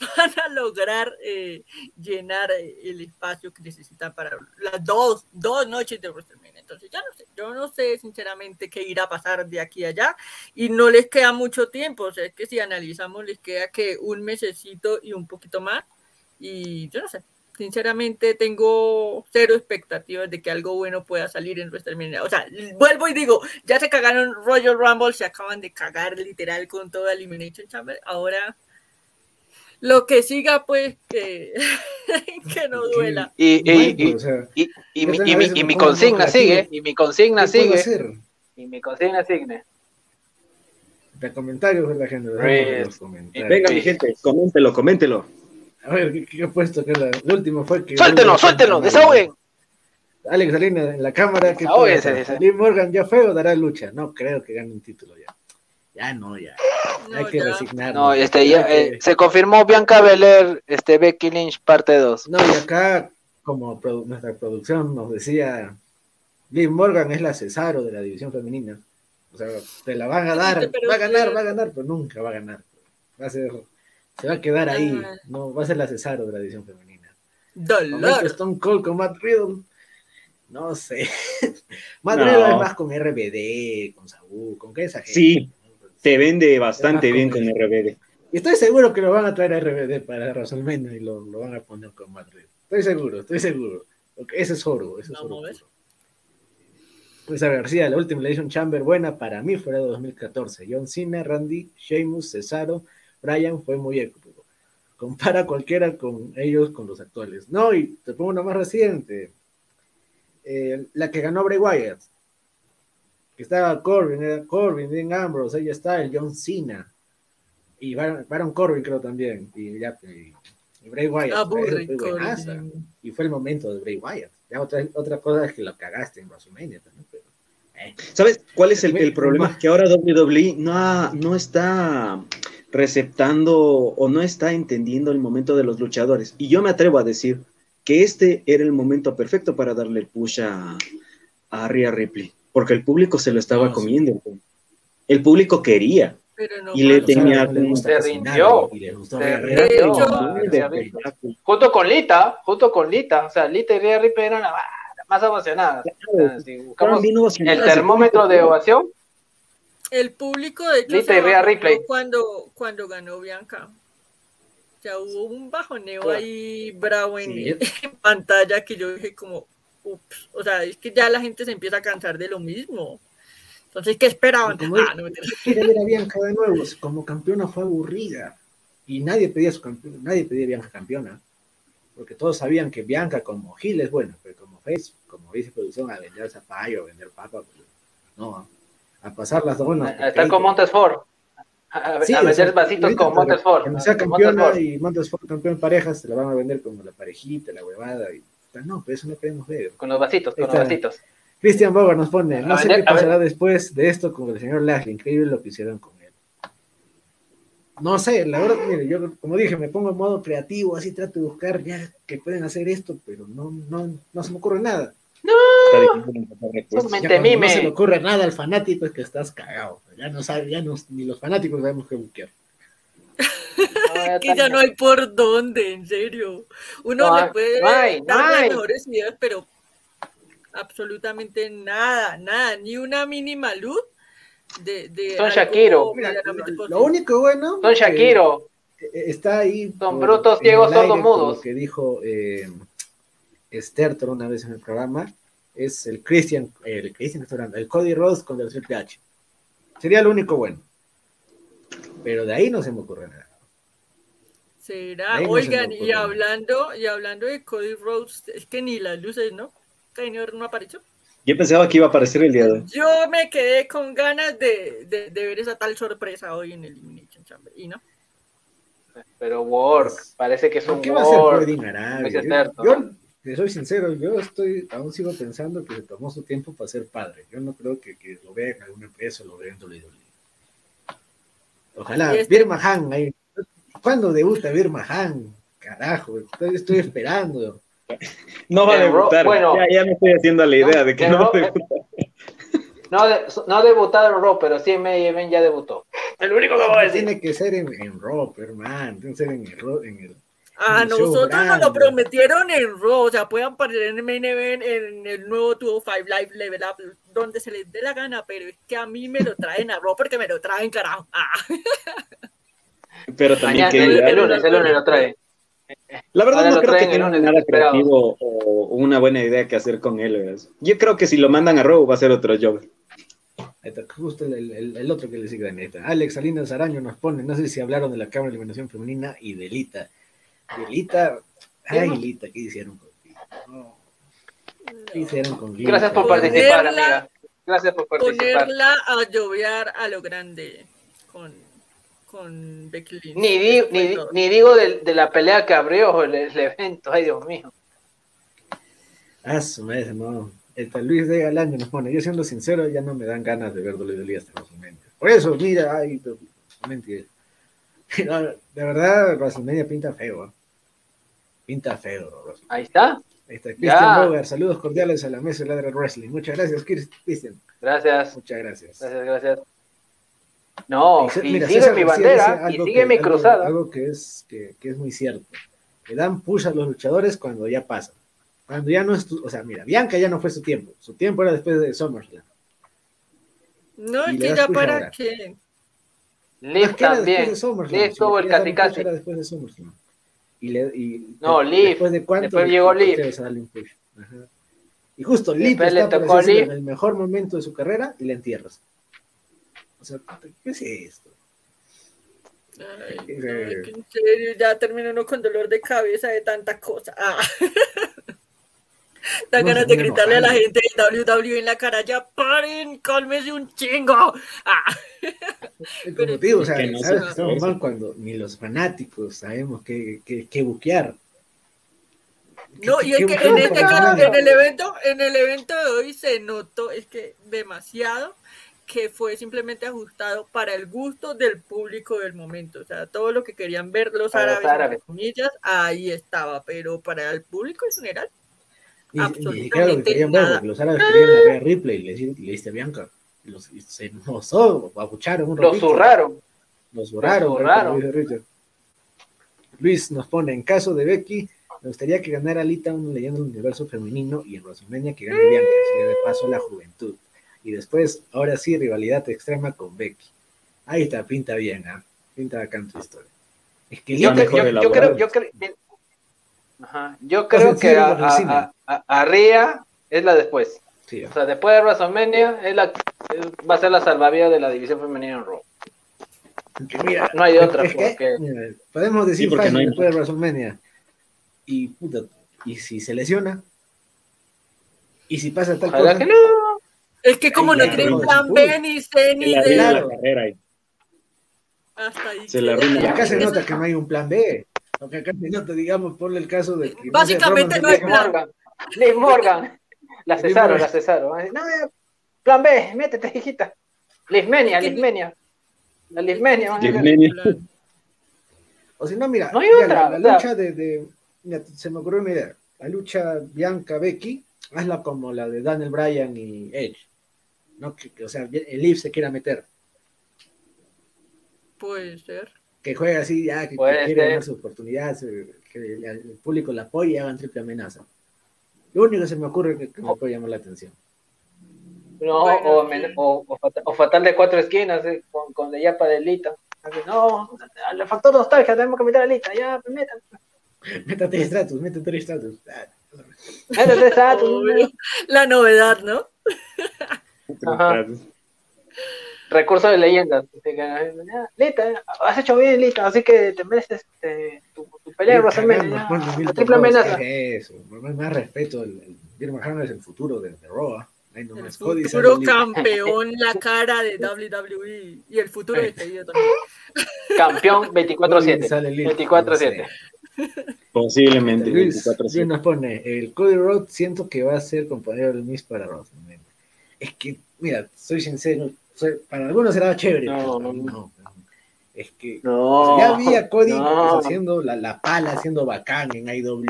Speaker 4: *laughs* van a lograr eh, llenar eh, el espacio que necesitan para las dos, dos noches de. Entonces, ya no sé, yo no sé sinceramente qué irá a pasar de aquí a allá y no les queda mucho tiempo, o sea, es que si analizamos les queda que un mesecito y un poquito más y yo no sé, sinceramente tengo cero expectativas de que algo bueno pueda salir en WrestleMania. O sea, vuelvo y digo, ya se cagaron Royal Rumble, se acaban de cagar literal con toda Elimination Chamber. Ahora, lo que siga, pues, que, *laughs* que no duela.
Speaker 5: Y, y mi, consigna sigue, y mi consigna
Speaker 2: ¿qué puedo
Speaker 5: sigue,
Speaker 2: hacer?
Speaker 5: y mi consigna sigue.
Speaker 2: De comentarios de la gente.
Speaker 5: Pues,
Speaker 2: comentarios.
Speaker 3: Venga, mi gente, coméntelo, coméntelo.
Speaker 2: A ver, ¿qué, qué he puesto? Que la- el último fue que.
Speaker 5: Suéltenlo, suéltenlo, desahoguen.
Speaker 2: Alex Salinas en la cámara. que. Lee Morgan ya fue o dará lucha. No creo que gane un título ya. Ya no, ya. Hay que
Speaker 4: ya.
Speaker 2: resignarnos.
Speaker 5: No, este ya, eh,
Speaker 2: que-
Speaker 5: se confirmó Bianca Belair, este Becky Lynch parte 2.
Speaker 2: No, y acá, como produ- nuestra producción nos decía, Liv Morgan es la Cesaro de la división femenina. O sea, te la van a dar,
Speaker 4: Pero
Speaker 2: va a ganar,
Speaker 4: sí.
Speaker 2: va a ganar, pero nunca va a ganar. Va a ser, se va a quedar ahí,
Speaker 4: Ah.
Speaker 2: no, va a ser la Cesaro de la división femenina.
Speaker 4: Dolor.
Speaker 2: Stone Cold con Matt Riddle, no sé. *laughs* Matt
Speaker 3: No.
Speaker 2: Riddle es más con RBD, con Sabu, con qué esa gente.
Speaker 3: Sí. Te vende bastante bien con. RBD.
Speaker 2: Y estoy seguro que lo van a traer a RBD para WrestleMania y lo, lo van a poner con Matt Riddle. Estoy seguro, estoy seguro. Porque ese es oro, ese es oro.
Speaker 4: Vamos a
Speaker 2: García, la última Elimination Chamber buena para mí fue la de 2014. John Cena, Randy, Sheamus, Cesaro, Bryan fue muy épico. Compara cualquiera con ellos con los actuales. No, y te pongo una más reciente. Eh, la que ganó Bray Wyatt. Que estaba Corbin, era Corbin, Dean Ambrose, ella está el John Cena. Y Baron, Baron Corbin creo también. Y, ya, y, y Bray Wyatt.
Speaker 4: Aburre,
Speaker 2: Esa fue buenaza.
Speaker 4: Corbin.
Speaker 2: Y fue el momento de Bray Wyatt. Ya otra, otra cosa es que lo cagaste en WrestleMania también, pero. eh.
Speaker 3: ¿Sabes cuál es el, el problema? Que ahora WWE no, ha- no está receptando o no está entendiendo el momento de los luchadores. Y yo me atrevo a decir que este era el momento perfecto para darle el push a, a Rhea Ripley, porque el público se lo estaba
Speaker 2: No, sí.
Speaker 3: comiendo. El público quería.
Speaker 4: Pero no
Speaker 3: Y le tenía-
Speaker 2: no le gusta
Speaker 5: Se rindió.
Speaker 2: y le gustó
Speaker 5: Se
Speaker 2: Ah.
Speaker 5: Junto con Lita, junto con Lita, o sea, Lita y Rhea Ripley eran las más emocionadas. O sea, si buscamos el termómetro de ovación,
Speaker 4: El público, de hecho,
Speaker 5: Lita y Rhea Ripley.
Speaker 4: Cuando, cuando ganó Bianca. O sea, hubo un bajoneo
Speaker 5: Claro.
Speaker 4: ahí bravo en,
Speaker 2: Sí. *laughs*
Speaker 4: en pantalla que yo dije como, ups, o sea, es que ya la gente se empieza a cansar de lo mismo. Entonces, ¿qué esperaban?
Speaker 2: Como
Speaker 4: Ah, no.
Speaker 2: Quiere ver a Bianca de nuevo. Como campeona fue aburrida. Y nadie pedía su campeona, nadie pedía a Bianca campeona. Porque todos sabían que Bianca como Gil es buena, pero como Face, como viceproducción a vender zapallo, a vender papa, pues, no, a pasar las donas.
Speaker 5: Está con Montesfort. A,
Speaker 2: Sí,
Speaker 5: a
Speaker 2: o
Speaker 5: vender
Speaker 2: sea,
Speaker 5: vasitos con Montesfort.
Speaker 2: Cuando sea campeona
Speaker 5: Montesfort.
Speaker 2: y Montesfort campeón en parejas, te la van a vender como la parejita, la huevada. Y, no, pero eso no queremos ver.
Speaker 5: Con los vasitos, con los vasitos.
Speaker 2: Cristian Boga nos pone, no
Speaker 5: A
Speaker 2: sé
Speaker 5: ver,
Speaker 2: qué pasará después de esto con el señor Lashley, increíble lo que hicieron con él. No sé, la verdad, mire, yo como dije, me pongo en modo creativo, así trato de buscar ya que pueden hacer esto, pero no, no, no se me ocurre nada.
Speaker 5: Solamente mime.
Speaker 2: no se le ocurre nada al fanático es que estás cagado. Ya no sabe, ya no, ni los fanáticos sabemos qué buscar. *laughs*
Speaker 5: No, *laughs*
Speaker 4: Que ya no hay por dónde, en serio. Uno
Speaker 5: No
Speaker 4: le
Speaker 5: hay,
Speaker 4: puede
Speaker 5: no hay,
Speaker 4: dar
Speaker 5: no
Speaker 4: las mejores ideas, pero absolutamente nada, nada, ni una mínima luz de, de
Speaker 5: Son Shakiro.
Speaker 2: Mira, lo, lo único bueno
Speaker 5: Son Shakiro.
Speaker 2: eh, está ahí.
Speaker 5: Son
Speaker 2: por-
Speaker 5: brutos, ciegos, sordos, mudos.
Speaker 2: Lo que dijo eh, Stertor una vez en el programa es el Christian, el Christian, el Cody Rhodes con el Triple H. Sería lo único bueno. Pero de ahí no se me ocurre nada.
Speaker 4: Será, oigan, y hablando, y hablando de Cody Rhodes, es que ni las luces, ¿no? Señor, no apareció.
Speaker 3: Yo pensaba que iba a aparecer el día de hoy.
Speaker 4: Yo me quedé con ganas de, de, de ver esa tal sorpresa hoy en el Elimination Chamber, y no.
Speaker 5: Pero work, parece que es un
Speaker 2: ¿Qué va a hacer
Speaker 5: work.
Speaker 2: Cody Arabia?
Speaker 5: Dice
Speaker 2: Yo, te soy sincero, yo estoy, aún sigo pensando que se tomó su tiempo para ser padre. Yo no creo que, que lo vea en alguna empresa o lo vea en WWE. Ojalá,
Speaker 4: este-
Speaker 2: Birma Han, ahí. ¿Cuándo debuta Birma Han? Carajo, estoy, estoy esperando.
Speaker 3: No va a debutar.
Speaker 5: bueno.
Speaker 3: ya, ya me estoy haciendo la idea de que no
Speaker 5: Raw,
Speaker 3: debuta.
Speaker 5: No, de- no ha debutado en Raw, pero sí en May Event ya debutó. El único que voy a decir.
Speaker 2: Tiene que ser en, en Raw, hermano. Tiene que ser en el Raw. En el,
Speaker 4: A
Speaker 2: show
Speaker 4: nosotros nos lo prometieron en Raw, o sea, puedan aparecer en main event, en el nuevo 205 Live Level Up, donde se les dé la gana, pero es que a mí me lo traen a Raw porque me lo traen, carajo. Ah. *laughs*
Speaker 3: Pero también
Speaker 5: Mañana,
Speaker 3: que
Speaker 5: el, lunes, el lunes lo trae.
Speaker 3: La verdad
Speaker 5: Ahora
Speaker 3: no creo que
Speaker 5: lunes,
Speaker 3: nada creativo o una buena idea que hacer con él. ¿verdad? Yo creo que si lo mandan a Raw va a ser otro job.
Speaker 2: Justo el, el- el otro que le sigue está. Alex Salinas Araño nos pone, no sé si hablaron de la Cámara de Eliminación Femenina y de Lita. De Lita, ay Lita, ¿qué hicieron con Lita? No. ¿Qué hicieron con Lita?
Speaker 5: Gracias por
Speaker 4: Ponerla-
Speaker 5: participar, amiga. Gracias por participar.
Speaker 4: Ponerla a llover a lo grande con, con Becky Lynch.
Speaker 5: Ni, di- ni, ni digo de, de la pelea que abrió el, el evento. Ay, Dios mío.
Speaker 2: Ah, su madre, no. Está Luis de Galaño nos pone, yo siendo sincero, ya no me dan ganas de ver WWE hasta WrestleMania. Por eso, mira, ay, no, mentira. *laughs* No, de verdad, WrestleMania pinta feo. ¿eh? Pinta feo. WrestleMania.
Speaker 5: Ahí está.
Speaker 2: Ahí está, Cristian
Speaker 5: Ya.
Speaker 2: Bogar, saludos cordiales a la mesa de Ladra Wrestling. Muchas gracias, Chris- Cristian.
Speaker 5: Gracias.
Speaker 2: Muchas gracias.
Speaker 5: Gracias, gracias. No,
Speaker 2: Y mira,
Speaker 5: sigue
Speaker 2: César
Speaker 5: mi bandera y sigue
Speaker 2: que-
Speaker 5: mi cruzada.
Speaker 2: Algo que es, que, que es muy cierto. Le dan push a los luchadores cuando ya pasa. Cuando ya no es tu- o sea, mira, Bianca ya no fue su tiempo. Su tiempo era después de SummerSlam.
Speaker 4: No,
Speaker 2: y
Speaker 4: es
Speaker 2: le
Speaker 4: que ya para qué.
Speaker 5: Liv también. Liv tuvo
Speaker 2: le
Speaker 5: el casi
Speaker 2: Era después de SummerSlam. Y le, y,
Speaker 5: No, Liv.
Speaker 2: Después de cuánto.
Speaker 5: Después llegó
Speaker 2: le-
Speaker 5: Liv.
Speaker 2: quieres darle un push. Ajá. Y justo Liv
Speaker 5: le
Speaker 2: está
Speaker 5: tocó Liv.
Speaker 2: en el mejor momento de su carrera y la entierras. O sea, ¿qué es esto?
Speaker 4: Ay, no, en serio, ya termino uno con dolor de cabeza de tanta cosa. Ah. *laughs* Da
Speaker 2: No,
Speaker 4: ganas de gritarle a la gente de WWE en la cara, ya paren, cálmese un chingo. Ah.
Speaker 2: Como
Speaker 4: Pero
Speaker 2: digo, o sea,
Speaker 3: que no
Speaker 2: sabes que estamos mal cuando ni los fanáticos sabemos qué, qué, qué buquear.
Speaker 4: No,
Speaker 2: ¿Qué-
Speaker 4: y es que en este caso, en el evento, en el evento de hoy se notó, es que demasiado que fue simplemente ajustado para el gusto del público del momento. O sea, todo lo que querían ver los
Speaker 5: Para los
Speaker 4: árabes, entre
Speaker 5: árabes.
Speaker 4: comillas, ahí estaba, pero para el público en general,
Speaker 2: ni
Speaker 4: absolutamente
Speaker 2: que querían ver,
Speaker 4: nada.
Speaker 2: porque los árabes querían a Rhea Ripley y le, dice- le diste a Bianca. Y los, y se enojó, abucharon un
Speaker 5: Lo
Speaker 2: ratito.
Speaker 5: zurraron.
Speaker 2: Los zurraron. Luis nos pone, en caso de Becky, me gustaría que ganara Lita una leyenda del universo femenino y en WrestleMania que gane Bianca, así de paso a la juventud. Y después, ahora sí, rivalidad extrema con Becky. Ahí está, pinta bien, ¿ah? Pinta bacán tu historia. Es que
Speaker 5: Yo,
Speaker 2: Lita-
Speaker 5: cre-
Speaker 3: mejor
Speaker 5: yo- yo creo, yo creo, Ajá. Yo creo que a, a, a- a Rhea es la después.
Speaker 2: Sí,
Speaker 5: O sea, después de WrestleMania es la, es- va a ser la salvavidas de la división femenina en Raw.
Speaker 2: mira,
Speaker 5: No hay otra,
Speaker 2: que,
Speaker 5: porque-
Speaker 2: mira, podemos decir
Speaker 3: Sí, porque
Speaker 2: fácil
Speaker 3: no hay
Speaker 2: después de WrestleMania. Y puta, y si se lesiona, Y si pasa tal
Speaker 5: Ojalá
Speaker 2: cosa,
Speaker 5: que no.
Speaker 4: Es que como no tienen plan. B, ni C, ni D,
Speaker 3: la carrera ahí.
Speaker 4: hasta ahí.
Speaker 3: Se le
Speaker 4: queda.
Speaker 3: arruina
Speaker 2: y acá se nota que no hay un plan B. Porque acá se nota, digamos, ponle el caso de que.
Speaker 4: Básicamente no hay
Speaker 5: Liv
Speaker 2: Reigns-
Speaker 5: Morgan. La cesaron, la cesaron. No, ya, plan B, métete, hijita. Livmenia, Livmenia. La Livmenia. van a hacer.
Speaker 3: Livmenia.
Speaker 4: plan.
Speaker 2: O si no, mira,
Speaker 5: No hay
Speaker 2: mira,
Speaker 5: otra,
Speaker 2: la, lucha de, de- mira, se me ocurrió una idea. La lucha Bianca-Becky, hazla como la de Daniel Bryan y Edge. No, que, que, o sea, el Liv se quiera meter.
Speaker 4: Puede ser.
Speaker 2: Que juegue así, ya, que, que
Speaker 5: ser.
Speaker 2: ganar su oportunidad, que el, el público la apoye y hagan triple amenaza. Lo único que se me ocurre que, que me puede llamar la atención.
Speaker 5: No,
Speaker 4: Bueno,
Speaker 5: o,
Speaker 4: sí.
Speaker 5: men- o, o fatal, o fatal de cuatro esquinas eh, con, con de Yapa de Lita. No, al factor nostalgia tenemos que meter a Lita, ya, pues, métete.
Speaker 2: Métate Stratus, métate Stratus. Ah,
Speaker 5: tú, *laughs*
Speaker 4: Obvio. La novedad, ¿no?
Speaker 5: Recurso de leyendas. Lita, has hecho bien, Lita, así que te mereces este, tu, tu pelea.
Speaker 2: Milton
Speaker 5: La triple amenaza.
Speaker 2: ¿qué es eso? Más, más respeto, el, el Bill McMahon es el futuro de, de Raw. ¿ah? Ahí
Speaker 4: El
Speaker 2: Cody
Speaker 4: futuro campeón, la *laughs* cara de WWE y el futuro de este también.
Speaker 5: Campeón *laughs*
Speaker 2: Cody
Speaker 5: 24-7.
Speaker 2: sale libre,
Speaker 5: 24-7.
Speaker 2: no sé.
Speaker 3: Posiblemente.
Speaker 2: Luis,
Speaker 3: 24-7.
Speaker 2: Luis nos pone, el Cody Rhodes siento que va a ser compañero del Miss para WrestleMania. Es que, mira, soy sincero, soy- para algunos será chévere,
Speaker 5: No,
Speaker 2: pero para
Speaker 5: no,
Speaker 2: mí
Speaker 5: no.
Speaker 2: no. Es que
Speaker 5: No.
Speaker 2: ya vi a Cody
Speaker 5: no.
Speaker 2: pues, haciendo la, la pala, haciendo bacán en IW,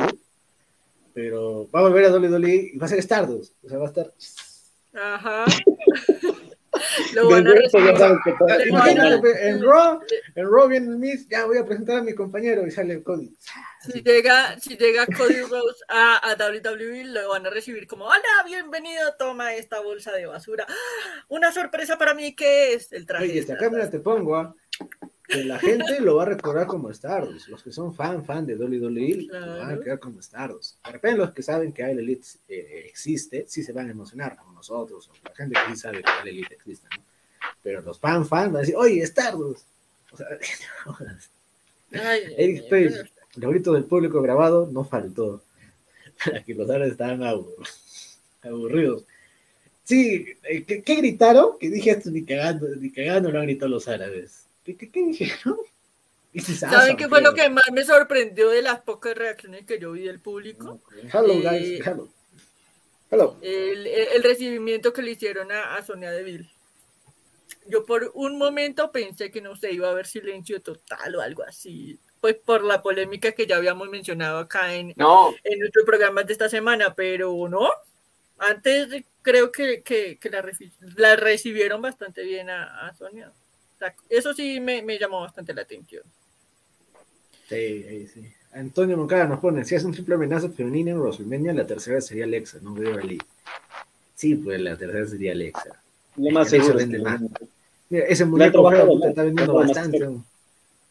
Speaker 2: pero va a volver a WWE y va a ser Stardust, o sea, va a estar...
Speaker 4: Ajá. *laughs* Lo van a
Speaker 2: en Raw, en Raw viene el Miss, ya voy a presentar a mi compañero y sale Cody.
Speaker 4: Si llega, si llega Cody Rhodes a, a WWE, lo van a recibir como, hola, bienvenido, toma esta bolsa de basura. ¡Ah! Una sorpresa para mí que es el traje.
Speaker 2: Oye, esta cámara te pongo, ¿ah? Que la gente lo va a recordar como Stardust. Los que son fan, fan de WWE lo van a
Speaker 4: Claro.
Speaker 2: quedar como Stardust. De repente los que saben que All Elite eh, existe, sí se van a emocionar, como nosotros, o la gente que sí sabe que All Elite existe, ¿no? Pero los fan, fan van a decir, oye, Stardust. O sea. *laughs*
Speaker 4: Ay,
Speaker 2: Eric Page,
Speaker 4: mío.
Speaker 2: los gritos del público grabado no faltó. *laughs* Para que los árabes estaban abur- aburridos. Sí, eh, ¿qué, qué gritaron? Que dije esto ni cagando, ni cagando lo han gritado los árabes. ¿Qué, qué, qué dijeron? *laughs*
Speaker 4: ¿Saben qué fue lo que más me sorprendió de las pocas reacciones que yo vi del público?
Speaker 2: Hello,
Speaker 4: Eh,
Speaker 2: guys. Hello. Hello.
Speaker 4: El, recibimiento que le hicieron a, a Sonia Deville. Yo por un momento pensé que no se iba a haber silencio total o algo así, pues por la polémica que ya habíamos mencionado acá en,
Speaker 5: No,
Speaker 4: en nuestros programas de esta semana, pero no. Antes creo que, que- que la, reci- la recibieron bastante bien a, a Sonia. Eso sí me, me llamó bastante la atención.
Speaker 2: Sí, sí, sí. Antonio Moncada nos pone, si es un triple amenaza femenina en WrestleMania, la tercera sería Alexa, no veo Lee. Sí, pues la tercera sería Alexa.
Speaker 3: Lo más
Speaker 2: Eso
Speaker 3: seguro es
Speaker 2: vende
Speaker 3: que
Speaker 2: más. Mira, ese muñeco feo, está vendiendo bastante.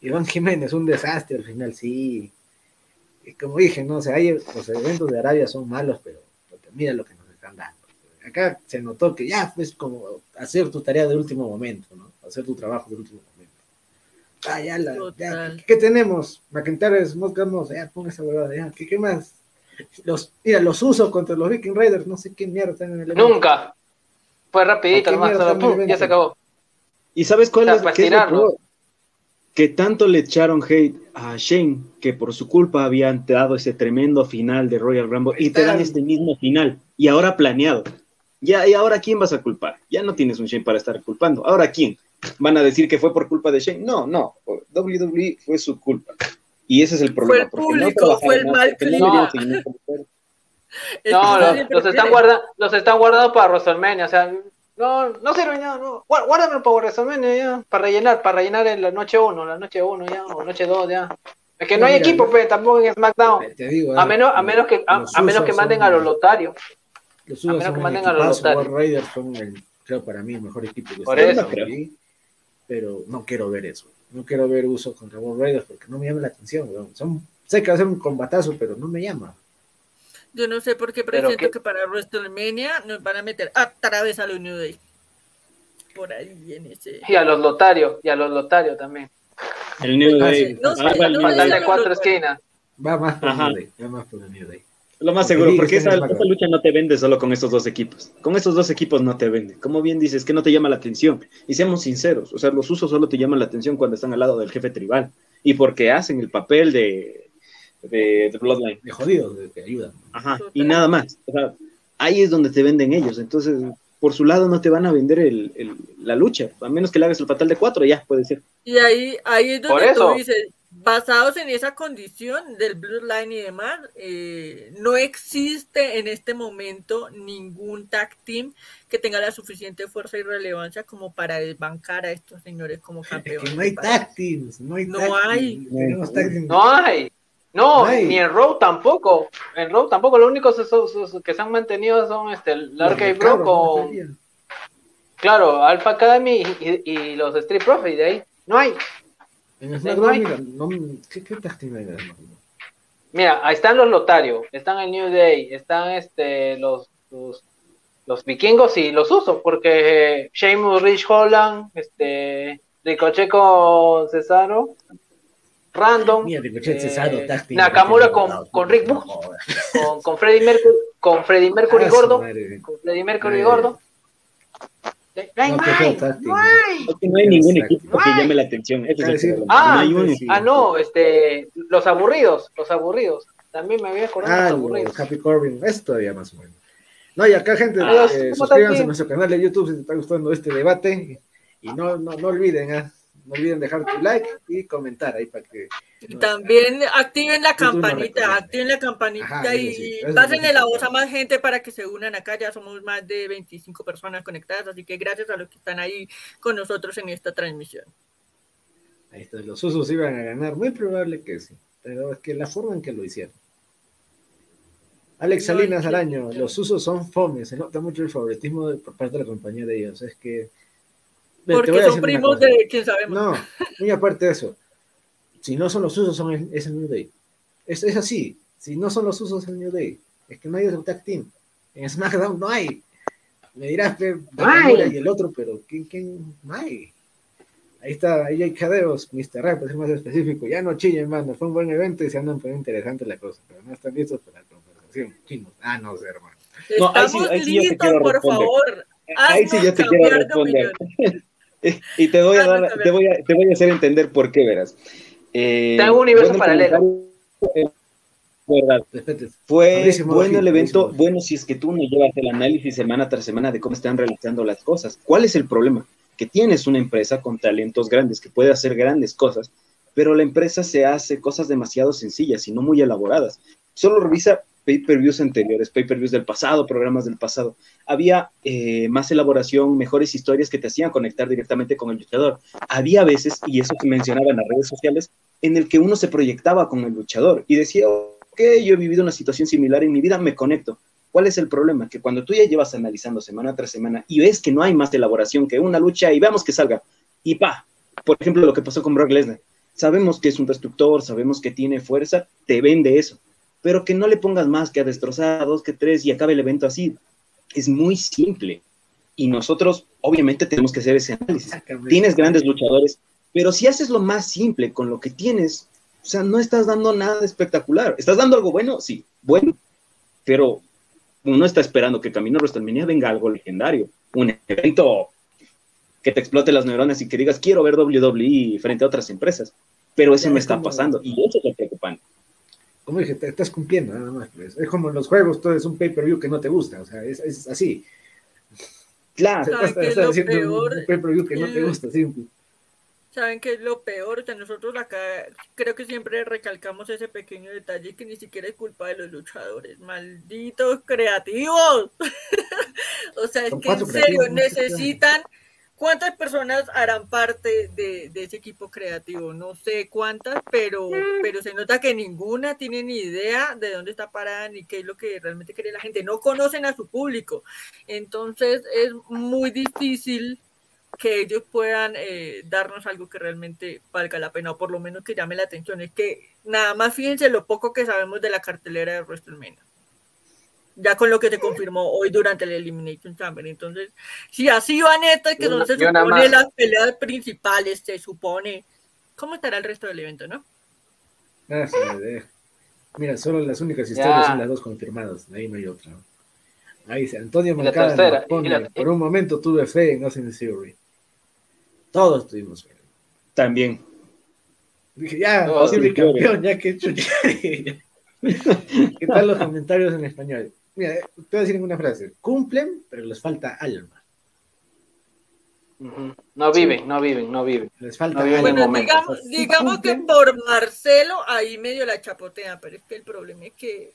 Speaker 2: Iván Jiménez, un desastre al final, sí. Y como dije, no, o sea, hay- los eventos de Arabia son malos, pero mira lo que nos están dando. Acá se notó que ya es como hacer tu tarea de último momento, ¿no? Hacer tu trabajo de último momento. Ah, ya, la, ya. ¿qué, qué tenemos? McIntyre, Guns, ya, ponga esa huevada, ya, ¿qué, qué más? Los, mira, los usos contra los Viking Raiders, no sé qué mierda están en el evento.
Speaker 5: nunca. Fue rapidito,
Speaker 2: ¿A qué
Speaker 5: nomás, ya se acabó.
Speaker 3: ¿Y sabes cuál
Speaker 5: O sea,
Speaker 3: es,
Speaker 5: para
Speaker 3: qué es lo
Speaker 5: estirarlo.
Speaker 3: peor? Que tanto le echaron hate a Shane que por su culpa habían dado ese tremendo final de Royal Rumble y te dan este mismo final y ahora planeado. Ya, ¿Y ahora quién vas a culpar? Ya no tienes un Shane para estar culpando. ¿Ahora quién? ¿Van a decir que fue por culpa de Shane? No, no. WWE fue su culpa. Y ese es el problema.
Speaker 4: el
Speaker 3: porque
Speaker 4: público,
Speaker 3: trabajaron
Speaker 4: fue el mal
Speaker 3: no
Speaker 5: clima. *laughs* No, los, los están guardando, los están guardando para WrestleMania, o sea, no, no sirven ya, no, Guá- guárdamelo para WrestleMania ya, para rellenar, para rellenar en la noche 1, la noche 1 ya, o noche 2 ya. Es que no,
Speaker 2: No,
Speaker 5: hay
Speaker 2: mira,
Speaker 5: equipo, pe, tampoco en SmackDown.
Speaker 2: Te digo,
Speaker 5: A menos, a menos que, a, menos que manden a los lotarios.
Speaker 2: Los
Speaker 5: A menos
Speaker 2: son
Speaker 5: que manden a los lotarios.
Speaker 2: Raiders son el, creo para mí, el mejor equipo que
Speaker 5: Por
Speaker 2: está
Speaker 5: eso.
Speaker 2: Pero no quiero ver eso. No quiero ver uso contra War Raiders porque no me llama la atención. weón. Son, sé que va a ser un combatazo, pero no me llama.
Speaker 4: Yo no sé por qué
Speaker 5: Pero
Speaker 4: presiento
Speaker 5: qué-
Speaker 4: que para WrestleMania nos van a meter otra vez a los New Day. Por ahí en ese.
Speaker 5: Y a los lotarios, y a los lotarios también.
Speaker 3: El New
Speaker 2: Ah,
Speaker 3: Day.
Speaker 2: sí,
Speaker 4: no sé,
Speaker 3: Ah, el
Speaker 4: no
Speaker 3: Day.
Speaker 5: de cuatro esquinas.
Speaker 2: Va más por
Speaker 3: Ajá.
Speaker 2: New Day. Va más por New Day.
Speaker 3: Lo más seguro, porque esa, lucha no te vende solo con esos dos equipos. Con esos dos equipos no te vende. Como bien dices, que no te llama la atención. Y seamos sinceros, o sea, los usos solo te llaman la atención cuando están al lado del jefe tribal. Y porque hacen el papel de, de, de Bloodline.
Speaker 2: De jodidos, de que ayudan.
Speaker 3: Ajá, y nada más. O sea, ahí es donde te venden ellos. Entonces, por su lado no te van a vender el, el- la lucha. A menos que le hagas el fatal de cuatro, ya puede ser.
Speaker 4: Y ahí, ahí es
Speaker 5: Por
Speaker 4: donde
Speaker 5: eso.
Speaker 4: tú dices, basados en esa condición del Bloodline y demás, eh, no existe en este momento ningún tag team que tenga la suficiente fuerza y relevancia como para desbancar a estos señores como
Speaker 2: Es
Speaker 4: campeones.
Speaker 2: que no hay tag teams, no hay
Speaker 4: No
Speaker 2: tag
Speaker 4: hay.
Speaker 2: tag teams.
Speaker 5: No hay. No,
Speaker 2: No
Speaker 5: ni en Raw tampoco. En Raw tampoco. Lo único que se- que se han mantenido son este, el Arcade
Speaker 2: Los cabros,
Speaker 5: Bro con, claro, Alpha Academy y, y los Street Profits. De ahí no hay.
Speaker 2: En
Speaker 5: no
Speaker 2: SmackDown,
Speaker 5: hay.
Speaker 2: mira, no, ¿qué, qué tag team hay en SmackDown?
Speaker 5: Mira, ahí están los Lotario, están el New Day, están este los, los, los vikingos y los uso, porque eh, Sheamus, Rich Holland, este, Ricochet con Cesaro, Random,
Speaker 2: Mira,
Speaker 5: eh,
Speaker 2: Cesaro.
Speaker 5: Nakamura con,
Speaker 2: no,
Speaker 5: con Rick
Speaker 2: no
Speaker 5: Books,
Speaker 2: jodas.
Speaker 5: con, con Freddie Mercury, con Mercury
Speaker 2: Ah, su
Speaker 5: gordo,
Speaker 2: madre.
Speaker 5: con Freddie Mercury
Speaker 2: Eh,
Speaker 5: gordo. No hay,
Speaker 2: no,
Speaker 5: hay, no hay.
Speaker 3: No hay ningún
Speaker 2: Exacto.
Speaker 3: equipo que llame la atención. Ese es el
Speaker 2: Ah,
Speaker 3: hay un
Speaker 2: sí.
Speaker 5: Ah, no, este, los aburridos, los aburridos. También me había acordado
Speaker 2: Ah,
Speaker 5: los
Speaker 2: los
Speaker 5: aburridos.
Speaker 2: Happy Corbin, es todavía más o menos. No, y acá, gente,
Speaker 5: Ah,
Speaker 2: eh,
Speaker 5: ¿cómo
Speaker 2: suscríbanse a nuestro canal de YouTube si te está gustando este debate. Y no, no, no olviden, ah, no olviden dejar tu like y comentar ahí para que.
Speaker 4: Y También activen la
Speaker 2: no
Speaker 4: campanita, activen la campanita
Speaker 2: Ajá,
Speaker 4: y
Speaker 2: sí, eso
Speaker 4: pásenle la voz a más gente para que se unan acá. Ya somos más de 25 personas conectadas, así que gracias a los que están ahí con nosotros en esta transmisión.
Speaker 2: Ahí está, los usos iban a ganar, muy probable que sí, pero es que la forma en que lo hicieron. Alex
Speaker 4: No
Speaker 2: Salinas. Araño, los usos son fomes, se nota mucho el favoritismo de- por parte de la compañía de ellos. Es que.
Speaker 4: Porque
Speaker 2: voy a
Speaker 4: son primos de quién sabemos.
Speaker 2: No, muy aparte de eso. Si no son los usos, son el, es el New Day. Es, es así. Si no son los usos, es el New Day. Es que no hay otro tag team. En SmackDown no hay. Me dirás, Nakamura y el otro, pero ¿quién, quién? No hay. Ahí está, ahí hay cadeos, Mr. Rap, para ser más específico. Ya no chillen, mano. Fue un buen evento y se andan poniendo interesante la cosa, pero no están listos para la conversación. Chinos. Ah, no sé, hermano.
Speaker 3: No, ahí sí- ahí sí yo te
Speaker 4: listos,
Speaker 3: quiero
Speaker 4: por
Speaker 3: responder.
Speaker 4: favor.
Speaker 3: Ahí sí yo te quiero responder. *laughs* y te voy a dar, te voy a, te voy a hacer entender por qué, verás. Eh,
Speaker 5: Está en un universo
Speaker 3: bueno,
Speaker 5: paralelo.
Speaker 3: eh, verdad.
Speaker 2: Respete.
Speaker 3: Fue bueno el evento,
Speaker 2: Fabricio.
Speaker 3: bueno si es que tú no llevas el análisis semana tras semana de cómo están realizando las cosas. ¿Cuál es el problema? Que tienes una empresa con talentos grandes que puede hacer grandes cosas, pero la empresa se hace cosas demasiado sencillas y no muy elaboradas. Solo revisa pay-per-views anteriores, pay-per-views del pasado, programas del pasado. Había eh, más elaboración, mejores historias que te hacían conectar directamente con el luchador. Había veces, y eso que mencionaba en las redes sociales, en el que uno se proyectaba con el luchador y decía, ok, yo he vivido una situación similar en mi vida, me conecto. ¿Cuál es el problema? Que cuando tú ya llevas analizando semana tras semana y ves que no hay más elaboración que una lucha y veamos que salga, y pa, por ejemplo, lo que pasó con Brock Lesnar, sabemos que es un destructor, sabemos que tiene fuerza, te vende eso, pero que no le pongas más que a destrozar a dos, que tres y acabe el evento así. Es muy simple. Y nosotros, obviamente, tenemos que hacer ese análisis. Tienes grandes luchadores, pero si haces lo más simple con lo que tienes, o sea, no estás dando nada espectacular. ¿Estás dando algo bueno? Sí, bueno, pero uno está esperando que Camino WrestleMania venga algo legendario, un evento que te explote las neuronas y que digas, quiero ver WWE frente a otras empresas, pero eso no
Speaker 2: es
Speaker 3: está pasando y eso es lo preocupante.
Speaker 2: Como dije, te estás cumpliendo nada más. pues. Es como en los juegos, todo es un pay-per-view que no te gusta. O sea, es, es así.
Speaker 3: Claro,
Speaker 4: ¿Saben
Speaker 2: Estás, estás
Speaker 4: lo
Speaker 2: haciendo un-
Speaker 4: peor?
Speaker 2: un pay-per-view que no te gusta, simple.
Speaker 4: ¿Saben qué es lo peor? Que nosotros acá creo que siempre recalcamos ese pequeño detalle que ni siquiera es culpa de los luchadores. Malditos creativos. *laughs* o sea, es
Speaker 2: Son
Speaker 4: que en serio
Speaker 2: creativos, ¿no?
Speaker 4: ¿Cuántas personas harán parte de, de ese equipo creativo? No sé cuántas, pero, pero se nota que ninguna tiene ni idea de dónde está parada ni qué es lo que realmente quiere la gente. No conocen a su público. Entonces es muy difícil que ellos puedan eh, darnos algo que realmente valga la pena o por lo menos que llame la atención. Es que nada más fíjense lo poco que sabemos de la cartelera de WrestleMania. Ya con lo que se confirmó hoy durante el Elimination Chamber. Entonces, si así va neta, que donde se supone las peleas principales, se supone. ¿Cómo estará el resto del evento, no?
Speaker 2: Ah, sí. Mira, solo las únicas historias
Speaker 5: Ya.
Speaker 2: son las dos confirmadas, ahí no hay otra. Ahí dice, Antonio
Speaker 5: tercera,
Speaker 2: nos pone,
Speaker 5: la-
Speaker 2: por un momento tuve fe en Austin Theory. Todos tuvimos fe.
Speaker 3: También.
Speaker 2: Dije, ya,
Speaker 5: No,
Speaker 2: posible campeón, ya que hecho. *laughs* ¿Qué tal los comentarios en español? Mira, te voy a decir en una frase. Cumplen, pero les falta alma.
Speaker 5: No viven, no viven, no viven.
Speaker 2: Les falta
Speaker 5: No viven
Speaker 4: Bueno,
Speaker 5: momento.
Speaker 4: digamos,
Speaker 2: Sí
Speaker 4: digamos que por Marcelo ahí medio la chapotean, pero es que el problema es que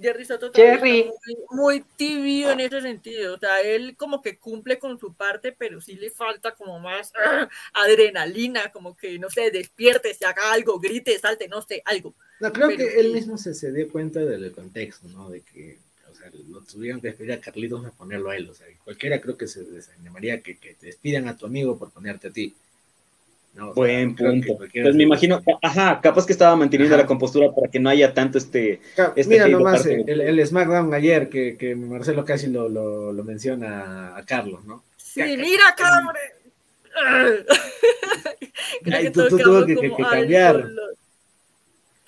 Speaker 4: Jerry Soto
Speaker 5: Jerry.
Speaker 4: está muy, muy tibio en ese sentido. O sea, él como que cumple con su parte, pero sí le falta como más *laughs* adrenalina, como que, no sé, despierte, se haga algo, grite, salte, no sé, algo.
Speaker 2: No, creo
Speaker 4: Pero
Speaker 2: que él mismo se, se dio cuenta del contexto, ¿no? De que, sea, lo tuvieron que despedir a Carlitos a ponerlo a él. O sea, cualquiera creo que se desanimaría que, que te despidan a tu amigo por ponerte a ti. ¿no? O sea,
Speaker 3: Buen
Speaker 2: que
Speaker 3: punto.
Speaker 2: cualquiera
Speaker 3: Pues me imagino, ajá, capaz que estaba manteniendo
Speaker 2: Ajá.
Speaker 3: la compostura para que no haya tanto este. Este
Speaker 2: Mira nomás
Speaker 3: parte
Speaker 2: eh, el, el SmackDown ayer que, que Marcelo casi lo, lo, lo menciona a Carlos, ¿no?
Speaker 4: Sí, mira. Creo que
Speaker 2: tú- tuvo que- que-
Speaker 4: como,
Speaker 2: que
Speaker 4: "Ay,
Speaker 2: cambiar".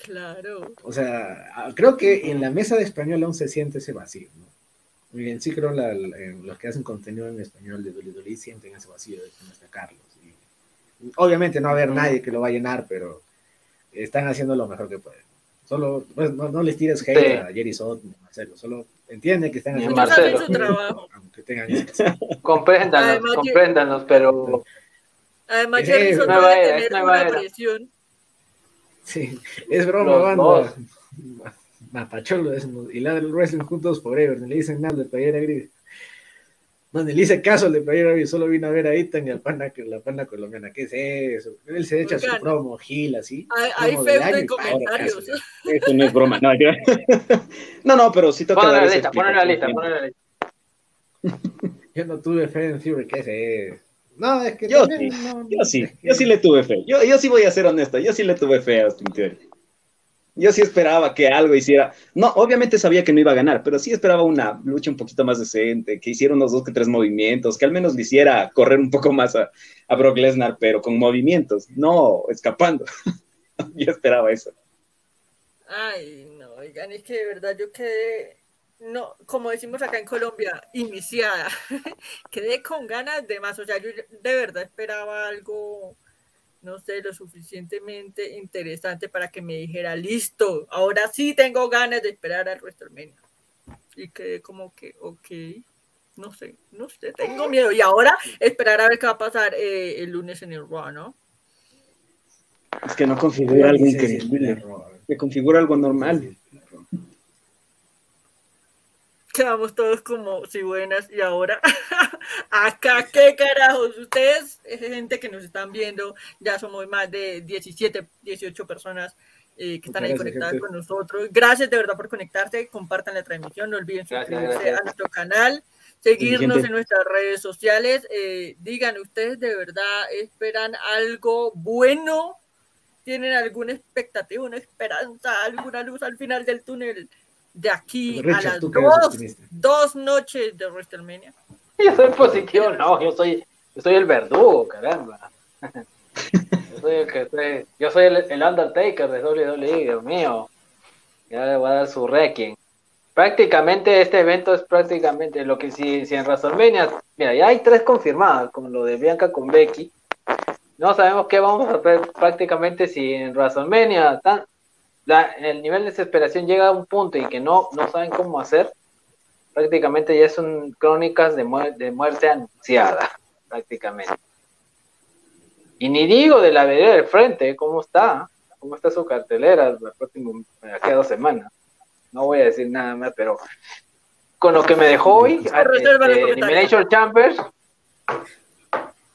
Speaker 4: Claro.
Speaker 2: O sea, ah, creo que en la mesa de español aún se siente ese vacío, ¿no? Muy bien, sí creo la, la- en los que hacen contenido en español de WWE sienten ese vacío de que no está Carlos. Y obviamente no va a haber nadie que lo va a llenar, pero están haciendo lo mejor que pueden. Solo, pues, no, no les tires hate
Speaker 5: Sí.
Speaker 2: a Jerry Soto, ni Marcelo, solo entiende que están haciendo
Speaker 5: Marcelo.
Speaker 4: su trabajo. *laughs*
Speaker 2: aunque tengan. *laughs*
Speaker 5: Compréndanos,
Speaker 4: Además,
Speaker 5: compréndanos, pero *laughs*
Speaker 4: Además, Jerry
Speaker 5: era, es
Speaker 4: tener una
Speaker 5: era.
Speaker 4: presión.
Speaker 2: Sí, es broma,
Speaker 5: Los
Speaker 2: banda.
Speaker 5: dos.
Speaker 2: Mapacholo decimos, y la del wrestling juntos forever. Ni le dicen nada de playera gris. No, ni le hice caso al de playera gris. Solo vino a ver a Ethan y al pana, que- la pana colombiana. ¿Qué es eso? Él se echa su promo, Gil, así.
Speaker 4: Hay,
Speaker 2: año
Speaker 4: en comentarios.
Speaker 2: caso.
Speaker 3: Esto no es broma. No, yo- *laughs* no, no, pero sí toca
Speaker 5: ponle
Speaker 3: dar
Speaker 5: la lista, ponle la lista, ponle la lista.
Speaker 2: Yo no tuve fe en Fury. ¿Qué es eso? No, es que
Speaker 3: Yo
Speaker 2: también
Speaker 3: sí,
Speaker 2: no-
Speaker 3: Yo sí, yo sí le tuve fe. Yo, yo sí voy a ser honesto, yo sí le tuve fe a Austin Theory. Yo sí esperaba que algo hiciera. No, obviamente sabía que no iba a ganar, pero sí esperaba una lucha un poquito más decente, que hiciera unos dos que tres movimientos, que al menos le hiciera correr un poco más a, a Brock Lesnar, pero con movimientos, no escapando. *laughs* yo esperaba eso.
Speaker 4: Ay, no, oigan, es que de verdad yo quedé, no, como decimos acá en Colombia, iniciada. *laughs* quedé con ganas de más. O sea, yo de verdad esperaba algo, no sé, lo suficientemente interesante para que me dijera, listo, ahora sí tengo ganas de esperar al WrestleMania. Y quedé como que, ok, no sé, no sé, tengo miedo. Y ahora esperar a ver qué va a pasar eh, el lunes en el Raw, ¿no?
Speaker 3: Es que no configura algo increíble, que configura algo normal.
Speaker 4: Quedamos todos como si buenas y ahora *laughs* acá qué carajos ustedes es gente que nos están viendo ya somos más de 17 18 personas eh, que están ahí
Speaker 2: Muchas
Speaker 4: conectadas
Speaker 2: gente.
Speaker 4: con nosotros. Gracias de verdad por conectarse compartan la transmisión no olviden suscribirse
Speaker 5: gracias.
Speaker 4: a nuestro canal seguirnos en nuestras redes sociales eh, digan ustedes de verdad esperan algo bueno tienen alguna expectativa una esperanza alguna luz al final del túnel de aquí a las dos dos noches de WrestleMania.
Speaker 5: Yo soy positivo, no, yo soy, yo soy el verdugo, caramba. Yo soy el que soy- yo soy el, el Undertaker de WWE, Dios mío. Ya le voy a dar su requiem. Prácticamente este evento es prácticamente lo que si, si en WrestleMania, mira, ya hay tres confirmadas, con lo de Bianca con Becky. No sabemos qué vamos a hacer prácticamente si en WrestleMania tan- la- el nivel de desesperación llega a un punto y que no, no saben cómo hacer prácticamente ya son crónicas de, muer- de muerte anunciada, prácticamente. Y ni digo de la vereda del frente, ¿cómo está? ¿Cómo está su cartelera la próxima, aquí a dos semanas? No voy a decir nada más, pero con lo que me dejó hoy, este. Elimination Chambers,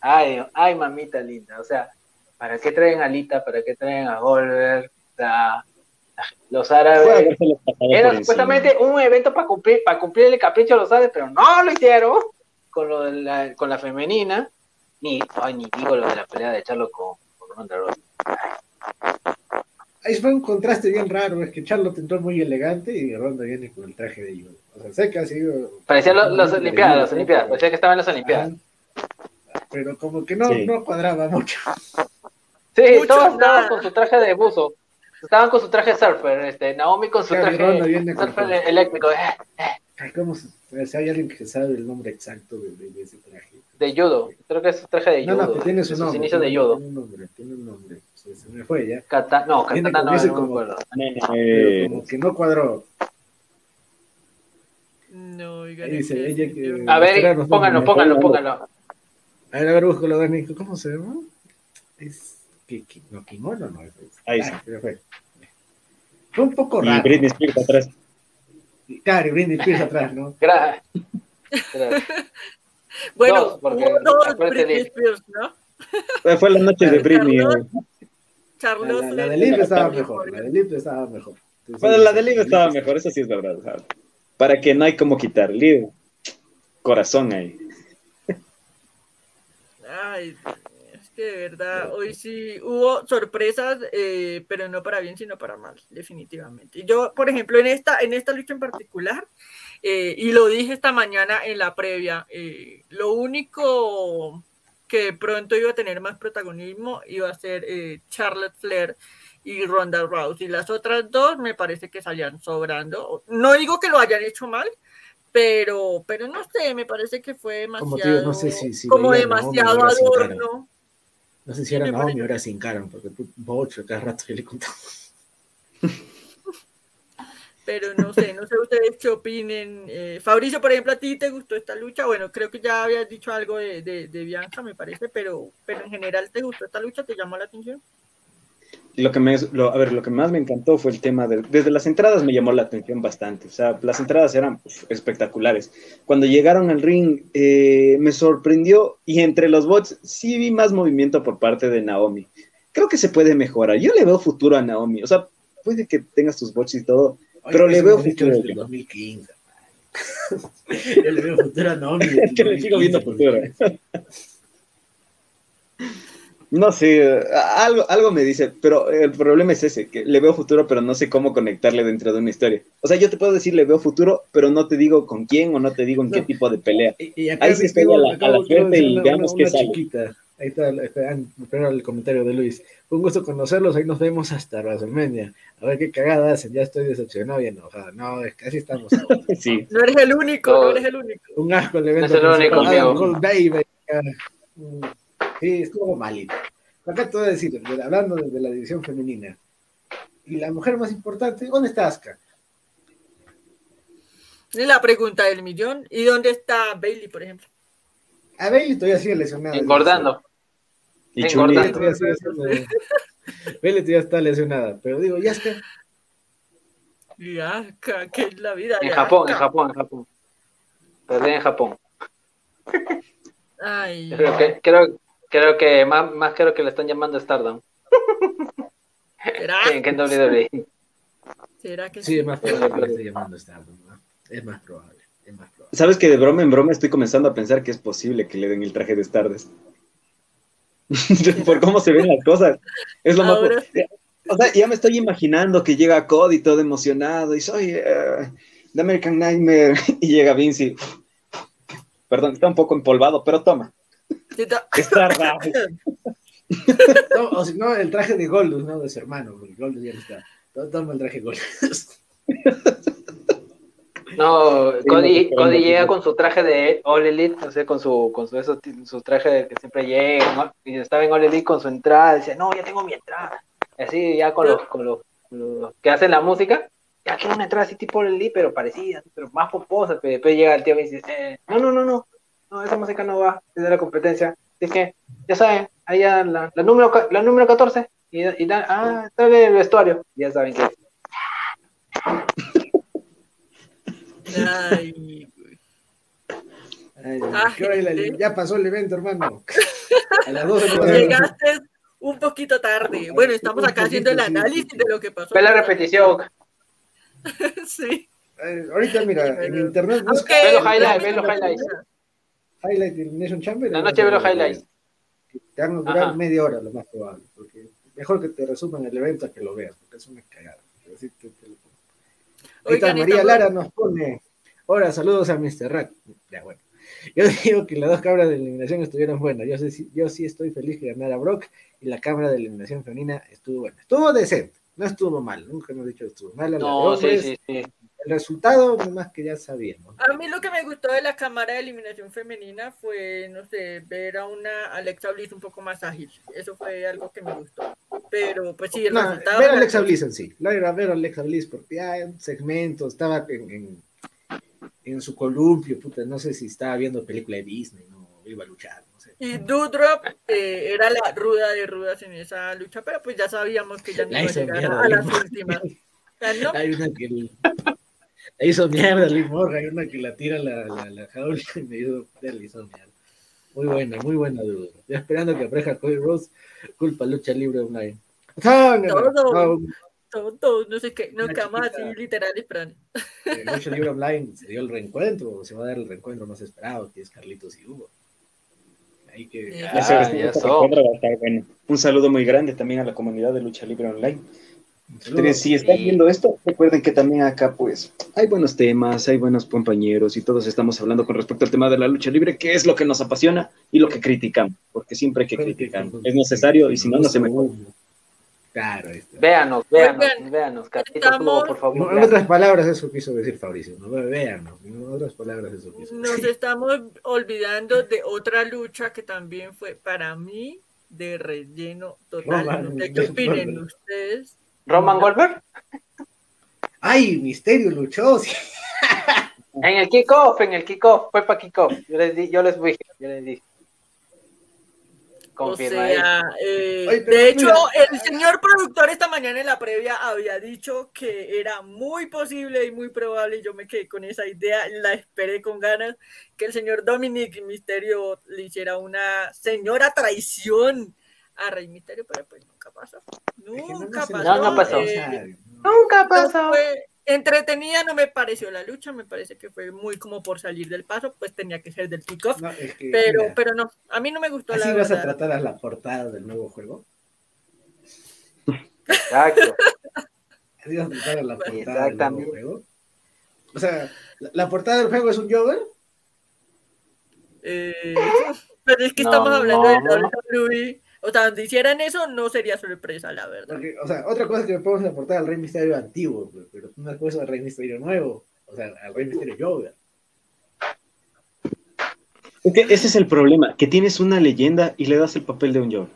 Speaker 5: ay, ay, mamita linda, o sea, ¿para qué traen a Lita? ¿Para qué traen a Goldberg? O sea, los árabes era
Speaker 3: encima.
Speaker 5: supuestamente un evento para cumplir, para cumplir el capricho de los árabes, pero no lo hicieron con lo de la, con la femenina, ni, ay, ni digo lo de la pelea de Charlo con, con Ronda Rousey.
Speaker 2: Ahí fue un contraste bien raro, es que Charlotte entró muy elegante y Ronda viene con el traje de ellos. O sea, sé que ha sido...
Speaker 5: Parecía lo- las
Speaker 2: muy
Speaker 5: Olimpiadas, las Olimpiadas,
Speaker 2: pero-
Speaker 5: parecía que estaba en las Olimpiadas.
Speaker 2: Ajá. Pero como que no,
Speaker 3: Sí.
Speaker 2: no cuadraba mucho.
Speaker 5: Sí,
Speaker 4: Mucho
Speaker 5: todos estaban con su traje de buzo. Estaban con su traje surfer, este, Naomi con su
Speaker 2: Claro,
Speaker 5: traje
Speaker 2: Ronda viene con-
Speaker 5: surfer eléctrico, eh, eh,
Speaker 2: Ay, ¿cómo se- si hay alguien que sabe el nombre exacto de, de- de ese traje.
Speaker 5: de judo. Creo que es su traje de
Speaker 2: No,
Speaker 5: judo.
Speaker 2: no, que tiene su nombre.
Speaker 5: inicios de
Speaker 2: tiene-
Speaker 5: judo.
Speaker 2: Tiene un nombre, tiene un nombre. Se, se me fue ya.
Speaker 5: Kata- no, katana no, no me
Speaker 2: como-
Speaker 5: acuerdo.
Speaker 2: Pero
Speaker 3: Eh,
Speaker 2: como que no cuadró.
Speaker 4: No, oigan,
Speaker 2: Ahí dice, ella que-
Speaker 5: A ver, pónganlo, pónganlo, pónganlo.
Speaker 2: A ver, a ver, búscalo, Dani. ¿Cómo se llama? Es. ¿Qué, qué? no, kimono no.
Speaker 3: Ahí
Speaker 2: Ah, me fue. Fue un poco
Speaker 3: y
Speaker 2: raro.
Speaker 3: Britney Spears atrás.
Speaker 2: Claro, y Britney Spears atrás, ¿no? *laughs* *laughs*
Speaker 4: Bueno,
Speaker 5: Dos, porque
Speaker 4: hubo dos
Speaker 5: acuérdate
Speaker 4: Britney Spears, ¿no?
Speaker 3: Fue la noche de Britney.
Speaker 4: Carlos.
Speaker 3: eh.
Speaker 2: La,
Speaker 4: Charlotte
Speaker 2: la, la de. Liv estaba mejor. La de Liv estaba mejor.
Speaker 3: Bueno, la de Liv estaba mejor, eso sí es verdad. para que no hay como quitar. Liv, corazón ahí.
Speaker 4: Ay, que de verdad, hoy sí hubo sorpresas, eh, pero no para bien, sino para mal, definitivamente. Yo, por ejemplo, en esta, en esta lucha en particular, eh, y lo dije esta mañana en la previa, eh, lo único que pronto iba a tener más protagonismo iba a ser eh, Charlotte Flair y Ronda Rousey. Las otras dos me parece que salían sobrando. No digo que lo hayan hecho mal, pero, pero no sé, me parece que fue demasiado,
Speaker 2: Como digo, no sé si- si
Speaker 4: como demasiado adorno.
Speaker 2: No sé si era Naomi ahora sin cara, porque tú, Bocho, cada rato yo le contaba. *laughs*
Speaker 4: Pero no sé, no sé ustedes qué opinen. Eh, Fabricio, por ejemplo, ¿a ti te gustó esta lucha? Bueno, creo que ya habías dicho algo de, de, de Bianca, me parece, pero, pero en general, ¿te gustó esta lucha? ¿Te llamó la atención?
Speaker 3: Lo que me, lo- a ver, lo que más me encantó fue el tema de, desde las entradas me llamó la atención bastante, o sea, las entradas eran uf, espectaculares. Cuando llegaron al ring eh, me sorprendió y entre los bots sí vi más movimiento por parte de Naomi. Creo que se puede mejorar. Yo le veo futuro a Naomi, o sea, puede que tengas tus bots y todo, Pero le veo futuro,
Speaker 2: desde el
Speaker 3: yo.
Speaker 2: 2015. *laughs* Yo le veo futuro a Naomi. *laughs* el
Speaker 3: que le sigo viendo
Speaker 2: 2015,
Speaker 3: futuro. No sé, algo, algo me dice, pero el problema es ese, que le veo futuro, pero no sé cómo conectarle dentro de una historia. O sea, yo te puedo decir le veo futuro, pero no te digo con quién o no te digo en qué tipo de pelea.
Speaker 2: Y, y
Speaker 3: Ahí estoy
Speaker 2: tengo-
Speaker 3: a la- a la suerte y veamos qué sale.
Speaker 2: chiquita. Ahí está, primero el comentario de Luis. Fue un gusto conocerlos, ahí nos vemos hasta WrestleMania. A ver qué cagada hacen, ya estoy decepcionado y enojado. No, es que así estamos ahora. *laughs*
Speaker 3: Sí,
Speaker 4: No eres el único, no,
Speaker 5: No.
Speaker 4: eres el único.
Speaker 2: Un asco el evento.
Speaker 5: No es el único,
Speaker 2: principal. Sí, estuvo malito. Acá te voy a decir, de- hablando de la división femenina. Y la mujer más importante, ¿dónde está Asuka?
Speaker 4: Es la pregunta del millón. ¿Y dónde está Bailey, por ejemplo?
Speaker 2: A Bailey todavía sigue lesionada.
Speaker 5: Engordando.
Speaker 3: y
Speaker 5: Engordando.
Speaker 2: Bailey todavía sigue siendo- *laughs* Bailey todavía está lesionada. Pero digo, ya está.
Speaker 4: Y Asuka, ¿qué es la vida
Speaker 5: En Japón, en? Japón, en Japón. Perdí en Japón.
Speaker 4: Ay,
Speaker 5: Creo que, creo, creo que más, más creo que le están llamando Stardom
Speaker 4: ¿será?
Speaker 5: que, que en WWE.
Speaker 4: ¿Será que
Speaker 2: Sí, es más probable que le esté llamando Stardom, ¿no? Es más probable. Es más probable.
Speaker 3: ¿Sabes que de broma en broma estoy comenzando a pensar que es posible que le den el traje de Stardust? *laughs* Por cómo se ven las cosas. Es lo más...
Speaker 4: Ahora sí.
Speaker 3: O sea, ya me estoy imaginando que llega Cody todo emocionado y soy eh, The American Nightmare *laughs* y llega Vince y... Perdón, está un poco empolvado, pero toma. Está raro. *laughs*
Speaker 2: No, o si no, el traje de Goldust, ¿no? De su hermano, porque Goldust ya no está. To- Toma el traje Goldust.
Speaker 5: No, Cody, Cody llega con su traje de All Elite, o sea, con su, con su, eso, su traje que siempre llega, ¿no? Y estaba en All Elite con su entrada, dice, no, ya tengo mi entrada. Y así ya con los, con los, con los que hacen la música, ya quiero una entrada así tipo All Elite, pero parecida, pero más pomposa, pero después llega el tío y dice, eh, no, no, no, no, no, esa música no va, es de la competencia. Así que, ya saben, ahí ya la, la número, la número 14, y, y da- ah, dale el vestuario, ya saben que
Speaker 4: Ay.
Speaker 2: Ay, Dios mío,
Speaker 4: Ay,
Speaker 2: ¿qué hora es la-
Speaker 4: sí.
Speaker 2: ya pasó el evento, hermano. *laughs* A las 12 de la
Speaker 4: Llegaste un poquito tarde. Bueno, estamos acá haciendo el análisis
Speaker 2: sí.
Speaker 4: de lo que pasó.
Speaker 5: ve la repetición, *laughs*
Speaker 4: Sí.
Speaker 2: Eh, ahorita, mira, en internet busca
Speaker 5: Ve los highlights, ve los highlights.
Speaker 2: Highlight de Elimination Chamber.
Speaker 5: La noche ve los highlights.
Speaker 2: Te van a durar
Speaker 5: Ajá.
Speaker 2: media hora, lo más probable. Porque mejor que te resuman el evento a que lo veas, porque es una cagada. Así te- te lo. Ahí está, María Lara nos pone. Hola, saludos a Mr. Rack. Ya, bueno. Yo *laughs* digo que las dos cámaras de eliminación estuvieron buenas. Yo, sé, si- yo sí estoy feliz que ganara Brock y la cámara de eliminación femenina estuvo buena. Estuvo decente. no estuvo mal, nunca hemos dicho que estuvo mal. de
Speaker 5: No, sí, sí, sí.
Speaker 2: El resultado, más que ya sabíamos.
Speaker 4: A mí lo que me gustó de la cámara de eliminación femenina fue, no sé, ver a una Alexa Bliss un poco más ágil. Eso fue algo que me gustó. Pero, pues sí, el
Speaker 2: No,
Speaker 4: resultado.
Speaker 2: ver a Alexa Bliss en sí. La era ver a Alexa Bliss porque ya en segmento estaba en, en, en su columpio, puta, no sé si estaba viendo película de Disney, no iba a luchar, no sé.
Speaker 4: Y Doudrop eh, era la ruda de rudas en esa lucha, pero pues ya sabíamos que ya no iba a llegar
Speaker 2: mierda,
Speaker 4: a las últimas. Ganó.
Speaker 2: Hay una que la *laughs* hizo mierda Liv Morgan, hay una que la tira la, la, la jaula y me hizo, ya le hizo mierda. Muy buena, muy buena duda. Ya esperando que aparezca Cody Rose, culpa lucha libre online.
Speaker 4: Todo.
Speaker 2: No,
Speaker 4: Todos, todos, no sé qué, así
Speaker 2: chiquita.
Speaker 4: literal esperando.
Speaker 2: en lucha libre *laughs* online se dio el reencuentro, o se va a dar el reencuentro más esperado, que es Carlitos y Hugo. Ahí que
Speaker 4: Ah,
Speaker 5: ya
Speaker 3: vestido que
Speaker 5: so.
Speaker 3: recuerda va a estar bueno. Un saludo muy grande también a la comunidad de Lucha Libre Online. Ustedes, si están viendo esto, recuerden que también acá, pues, hay buenos temas, hay buenos compañeros y todos estamos hablando con respecto al tema de la lucha libre, que es lo que nos apasiona y lo que criticamos, porque siempre hay que criticar. Es necesario y si no, no se me
Speaker 2: Claro, está.
Speaker 5: Véanos, véanos,
Speaker 4: Oigan,
Speaker 5: véanos. Por favor.
Speaker 2: No, en
Speaker 5: véanos.
Speaker 2: otras palabras, eso quiso decir Fabricio. No vean, en otras palabras, eso quiso
Speaker 4: Nos
Speaker 2: decir.
Speaker 4: estamos olvidando de otra lucha que también fue para mí de relleno total.
Speaker 2: Roman
Speaker 4: no sé qué opinen ustedes.
Speaker 5: Roman Goldberg.
Speaker 2: ¡Ay, Misterio luchó! sí.
Speaker 5: En el kickoff, en el kickoff, fue para kickoff. Yo les, di, yo les dije, yo les dije.
Speaker 4: O
Speaker 5: Confirma
Speaker 4: sea, eh,
Speaker 2: pero
Speaker 4: de hecho,
Speaker 2: mira.
Speaker 4: el señor productor esta mañana en la previa había dicho que era muy posible y muy probable, y yo me quedé con esa idea, la esperé con ganas, que el señor Dominic Misterio le hiciera una señora traición a Rey Misterio, pero pues nunca pasó.
Speaker 2: Es que no
Speaker 4: Nunca pasó.
Speaker 5: No, no pasó.
Speaker 4: eh,
Speaker 5: Nunca pasó.
Speaker 4: fue entretenida, no me pareció la lucha, me parece que fue muy como por salir del paso, pues tenía que ser del kickoff.
Speaker 2: No, es que,
Speaker 4: Pero,
Speaker 2: mira,
Speaker 4: pero no, a mí no me gustó
Speaker 2: ¿Así
Speaker 4: la
Speaker 2: vas a tratar a la portada del nuevo juego?
Speaker 5: Exacto.
Speaker 2: ¿Así vas a tratar a la portada del nuevo
Speaker 5: Exactamente.
Speaker 2: juego? O sea, ¿la, la portada del juego es un Jover?
Speaker 4: Eh, pero es que
Speaker 5: No,
Speaker 4: estamos hablando de
Speaker 5: no.
Speaker 4: WWE. O sea, donde hicieran eso no sería sorpresa, la verdad.
Speaker 2: Porque, o sea, otra cosa es que la portada al Rey Misterio antiguo, pero una cosa al Rey Misterio nuevo, o sea, al Rey Misterio
Speaker 3: que ese es el problema, que tienes una leyenda y le das el papel de un Jover.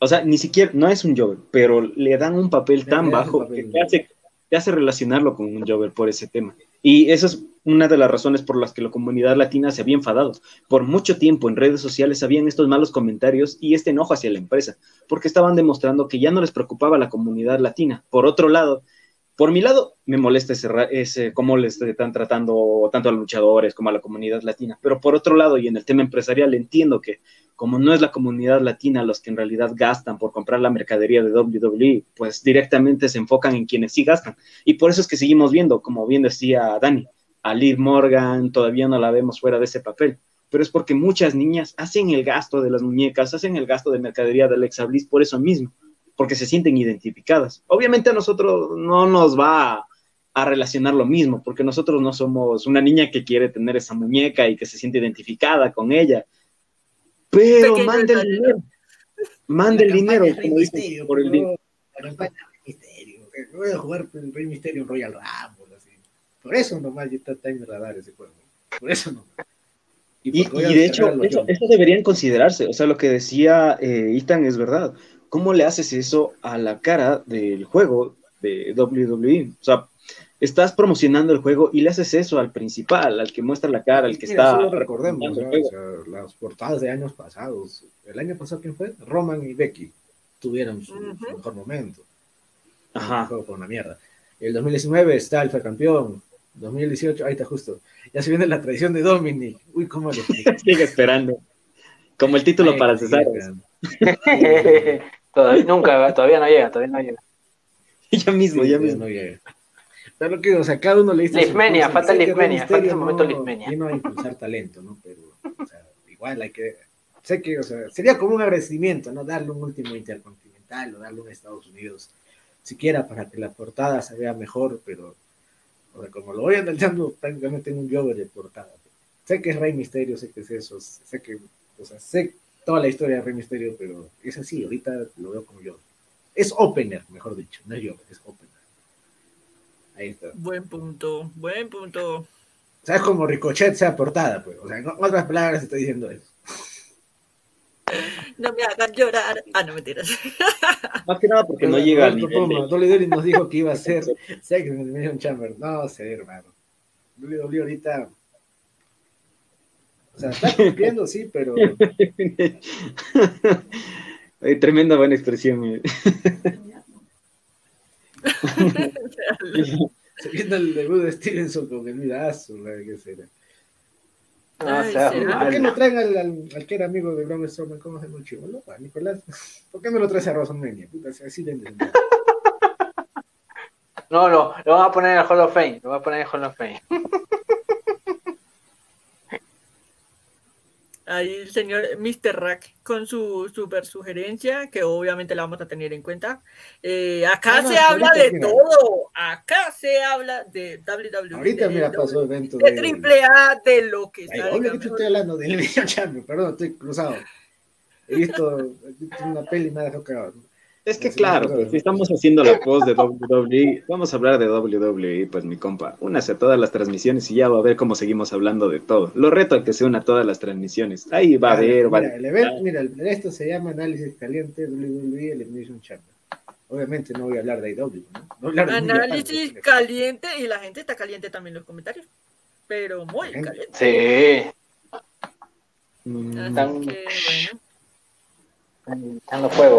Speaker 3: O sea, ni siquiera, no es un Jover, pero le dan un papel
Speaker 2: Le
Speaker 3: tan bajo
Speaker 2: papel
Speaker 3: que te hace, te hace relacionarlo con un Jover por ese tema. Y esa es una de las razones por las que la comunidad latina se había enfadado. Por mucho tiempo en redes sociales habían estos malos comentarios y este enojo hacia la empresa, porque estaban demostrando que ya no les preocupaba la comunidad latina. Por otro lado, por mi lado, me molesta ese, ese cómo les están tratando tanto a los luchadores como a la comunidad latina. Pero por otro lado, y en el tema empresarial, entiendo que como no es la comunidad latina los que en realidad gastan por comprar la mercadería de WWE, pues directamente se enfocan en quienes sí gastan. Y por eso es que seguimos viendo, como bien decía Dani, a Liv Morgan todavía no la vemos fuera de ese papel. Pero es porque muchas niñas hacen el gasto de las muñecas, hacen el gasto de mercadería de Alexa Bliss por eso mismo porque se sienten identificadas. Obviamente a nosotros no nos va a, a relacionar lo mismo, porque nosotros no somos una niña que quiere tener esa muñeca y que se siente identificada con ella. Pero
Speaker 4: Pequeño
Speaker 3: mande el dinero, mande el dinero, como dicen, por el dinero.
Speaker 2: La campaña Rey Misterio. Voy a jugar el Rey Misterio en Royal Rumble. Por eso nomás ya está Time Radar ese juego. Por eso no.
Speaker 3: Y,
Speaker 2: a
Speaker 3: y de hecho, eso, eso deberían considerarse. O sea, lo que decía eh, Ethan es verdad. ¿Cómo le haces eso a la cara del juego de WWE? O sea, estás promocionando el juego y le haces eso al principal, al que muestra la cara, al que
Speaker 2: Mira,
Speaker 3: está.
Speaker 2: solo recordemos
Speaker 3: el
Speaker 2: ¿no?
Speaker 3: juego.
Speaker 2: O sea, las portadas de años pasados. El año pasado, ¿quién fue? Roman y Becky tuvieron su,
Speaker 4: Ujú.
Speaker 2: su mejor momento. El
Speaker 3: Ajá.
Speaker 2: juego fue una mierda. El 2019, Styles fue campeón. 2018, ahí está justo. Ya se viene la traición de Dominic. Uy, cómo le? *laughs*
Speaker 3: Sigue esperando. Como el título
Speaker 2: Ay,
Speaker 3: para César. *laughs*
Speaker 5: todavía, nunca, todavía no llega, todavía no llega. *laughs*
Speaker 3: ya mismo,
Speaker 2: Sí,
Speaker 3: ya mismo.
Speaker 2: no llega. Pero lo que, o sea, cada uno le dice.
Speaker 5: Lismenia, falta Lismenia, falta momento
Speaker 2: no-
Speaker 5: Lismenia.
Speaker 2: vino a impulsar talento, ¿no? Pero, o sea, igual hay que. Sé que, o sea, sería como un agradecimiento, ¿no? Darle un último intercontinental o darle un Estados Unidos, siquiera para que la portada se vea mejor, pero, o sea, como lo voy analizando, prácticamente tengo un Jover de portada. Sé que es Rey Misterio, sé que es eso, sé que, o sea, sé toda la historia de Rey Misterio, pero es así, ahorita lo veo como yo. Es opener, mejor dicho, no es yo, es opener. Ahí está.
Speaker 4: Buen punto, buen punto.
Speaker 2: ¿Sabes cómo Ricochet sea portada? Pues? O sea, en otras palabras estoy diciendo eso. *laughs*
Speaker 4: No me hagan llorar. Ah, no mentiras. *laughs*
Speaker 3: Más que nada porque no llega al nivel. de-
Speaker 2: Dolly Dolly nos dijo que iba a ser *laughs* Sex en Elimination Chamber. No sé, hermano. Dolly Dolly ahorita. O sea, está cumpliendo, sí, pero.
Speaker 3: Ay, tremenda buena expresión. eh.
Speaker 2: Viendo el debut de Stevenson con el mirazo, la que será.
Speaker 5: No,
Speaker 4: Ay,
Speaker 5: sea.
Speaker 2: ¿Por qué no traen al, al, al que era amigo de Braun Strowman? ¿Cómo se llama el chivolo? A Nicolás. ¿Por qué no lo traes a WrestleMania? Puta, así le.
Speaker 5: No, no, lo van a poner en el Hall of Fame. Lo van a poner en el Hall of Fame.
Speaker 4: Ahí el señor Mr. Rack con su super sugerencia, que obviamente la vamos a tener en cuenta. Eh, acá
Speaker 2: Ah, no,
Speaker 4: se habla de
Speaker 2: mira.
Speaker 4: todo. Acá se habla de WWE.
Speaker 2: Ahorita,
Speaker 4: de
Speaker 2: mira, pasó evento
Speaker 4: de
Speaker 2: de.
Speaker 4: triple A, de lo que salga,
Speaker 2: obvio que te estoy hablando de *laughs* Elimination Chamber, perdón, estoy cruzado. He visto, he visto una peli y me ha dejado cagado.
Speaker 3: Es que
Speaker 2: Sí,
Speaker 3: claro, pues, si estamos haciendo la post de WWE, vamos a hablar de WWE, pues mi compa, únase a todas las transmisiones y ya va a ver cómo seguimos hablando de todo. Lo reto a que se una a todas las transmisiones. Ahí va a ver, va
Speaker 2: mira, el evento, mira, el- esto se llama Análisis Caliente WWE Elimination Chamber. Obviamente no voy a hablar de IW, ¿no? No voy a hablar de muy
Speaker 4: Análisis caliente y la gente está caliente también en los comentarios. Pero muy caliente.
Speaker 5: Sí,
Speaker 3: Mm,
Speaker 4: Así
Speaker 5: Tan-
Speaker 4: que bueno.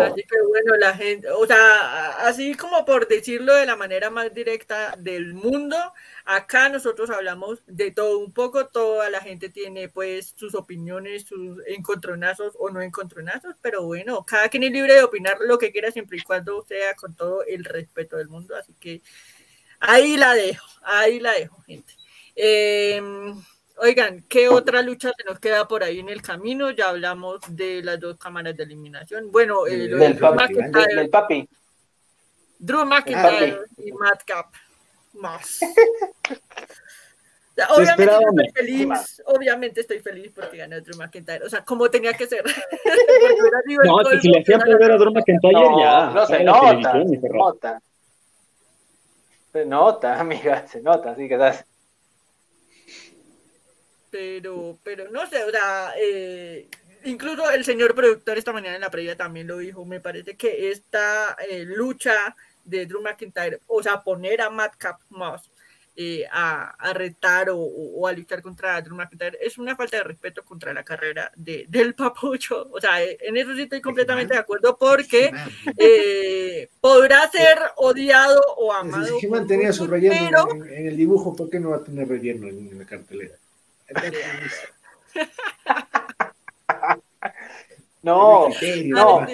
Speaker 4: Así que bueno, la gente, o sea, así como por decirlo de la manera más directa del mundo, acá nosotros hablamos de todo un poco, toda la gente tiene pues sus opiniones, sus encontronazos o no encontronazos, pero bueno, cada quien es libre de opinar lo que quiera siempre y cuando sea con todo el respeto del mundo, así que ahí la dejo, ahí la dejo, gente. Em, Oigan, ¿qué otra lucha se nos queda por ahí en el camino? Ya hablamos de las dos cámaras de eliminación. Bueno, eh, lo de
Speaker 5: Del
Speaker 4: Drew
Speaker 5: papi.
Speaker 4: McIntyre,
Speaker 5: Del, del papi.
Speaker 4: Drew McIntyre y Madcap *laughs* más. Obviamente estoy feliz, obviamente estoy feliz porque ganó Drew McIntyre, o sea, como tenía que ser. *laughs* El
Speaker 3: No, que si le hacían perder a. Drew McIntyre,
Speaker 5: No,
Speaker 3: ya.
Speaker 5: no se nota, se nota. Se *laughs* nota, amiga, se nota, así que estás.
Speaker 4: Pero, pero no sé, o sea, eh, incluso el señor productor esta mañana en la previa también lo dijo, me parece que esta eh, lucha de Drew McIntyre, o sea, poner a Madcap Moss eh, a, a retar o, a luchar contra Drew McIntyre es una falta de respeto contra la carrera de, del papucho, *laughs* o sea, en eso sí estoy completamente de acuerdo porque eh, podrá ser odiado o amado.
Speaker 2: Si
Speaker 4: por
Speaker 2: He-Man tenía su relleno
Speaker 4: pero
Speaker 2: en, en el dibujo, ¿por qué no va a tener relleno en, en la cartelera? *laughs*
Speaker 5: No, no.
Speaker 2: además,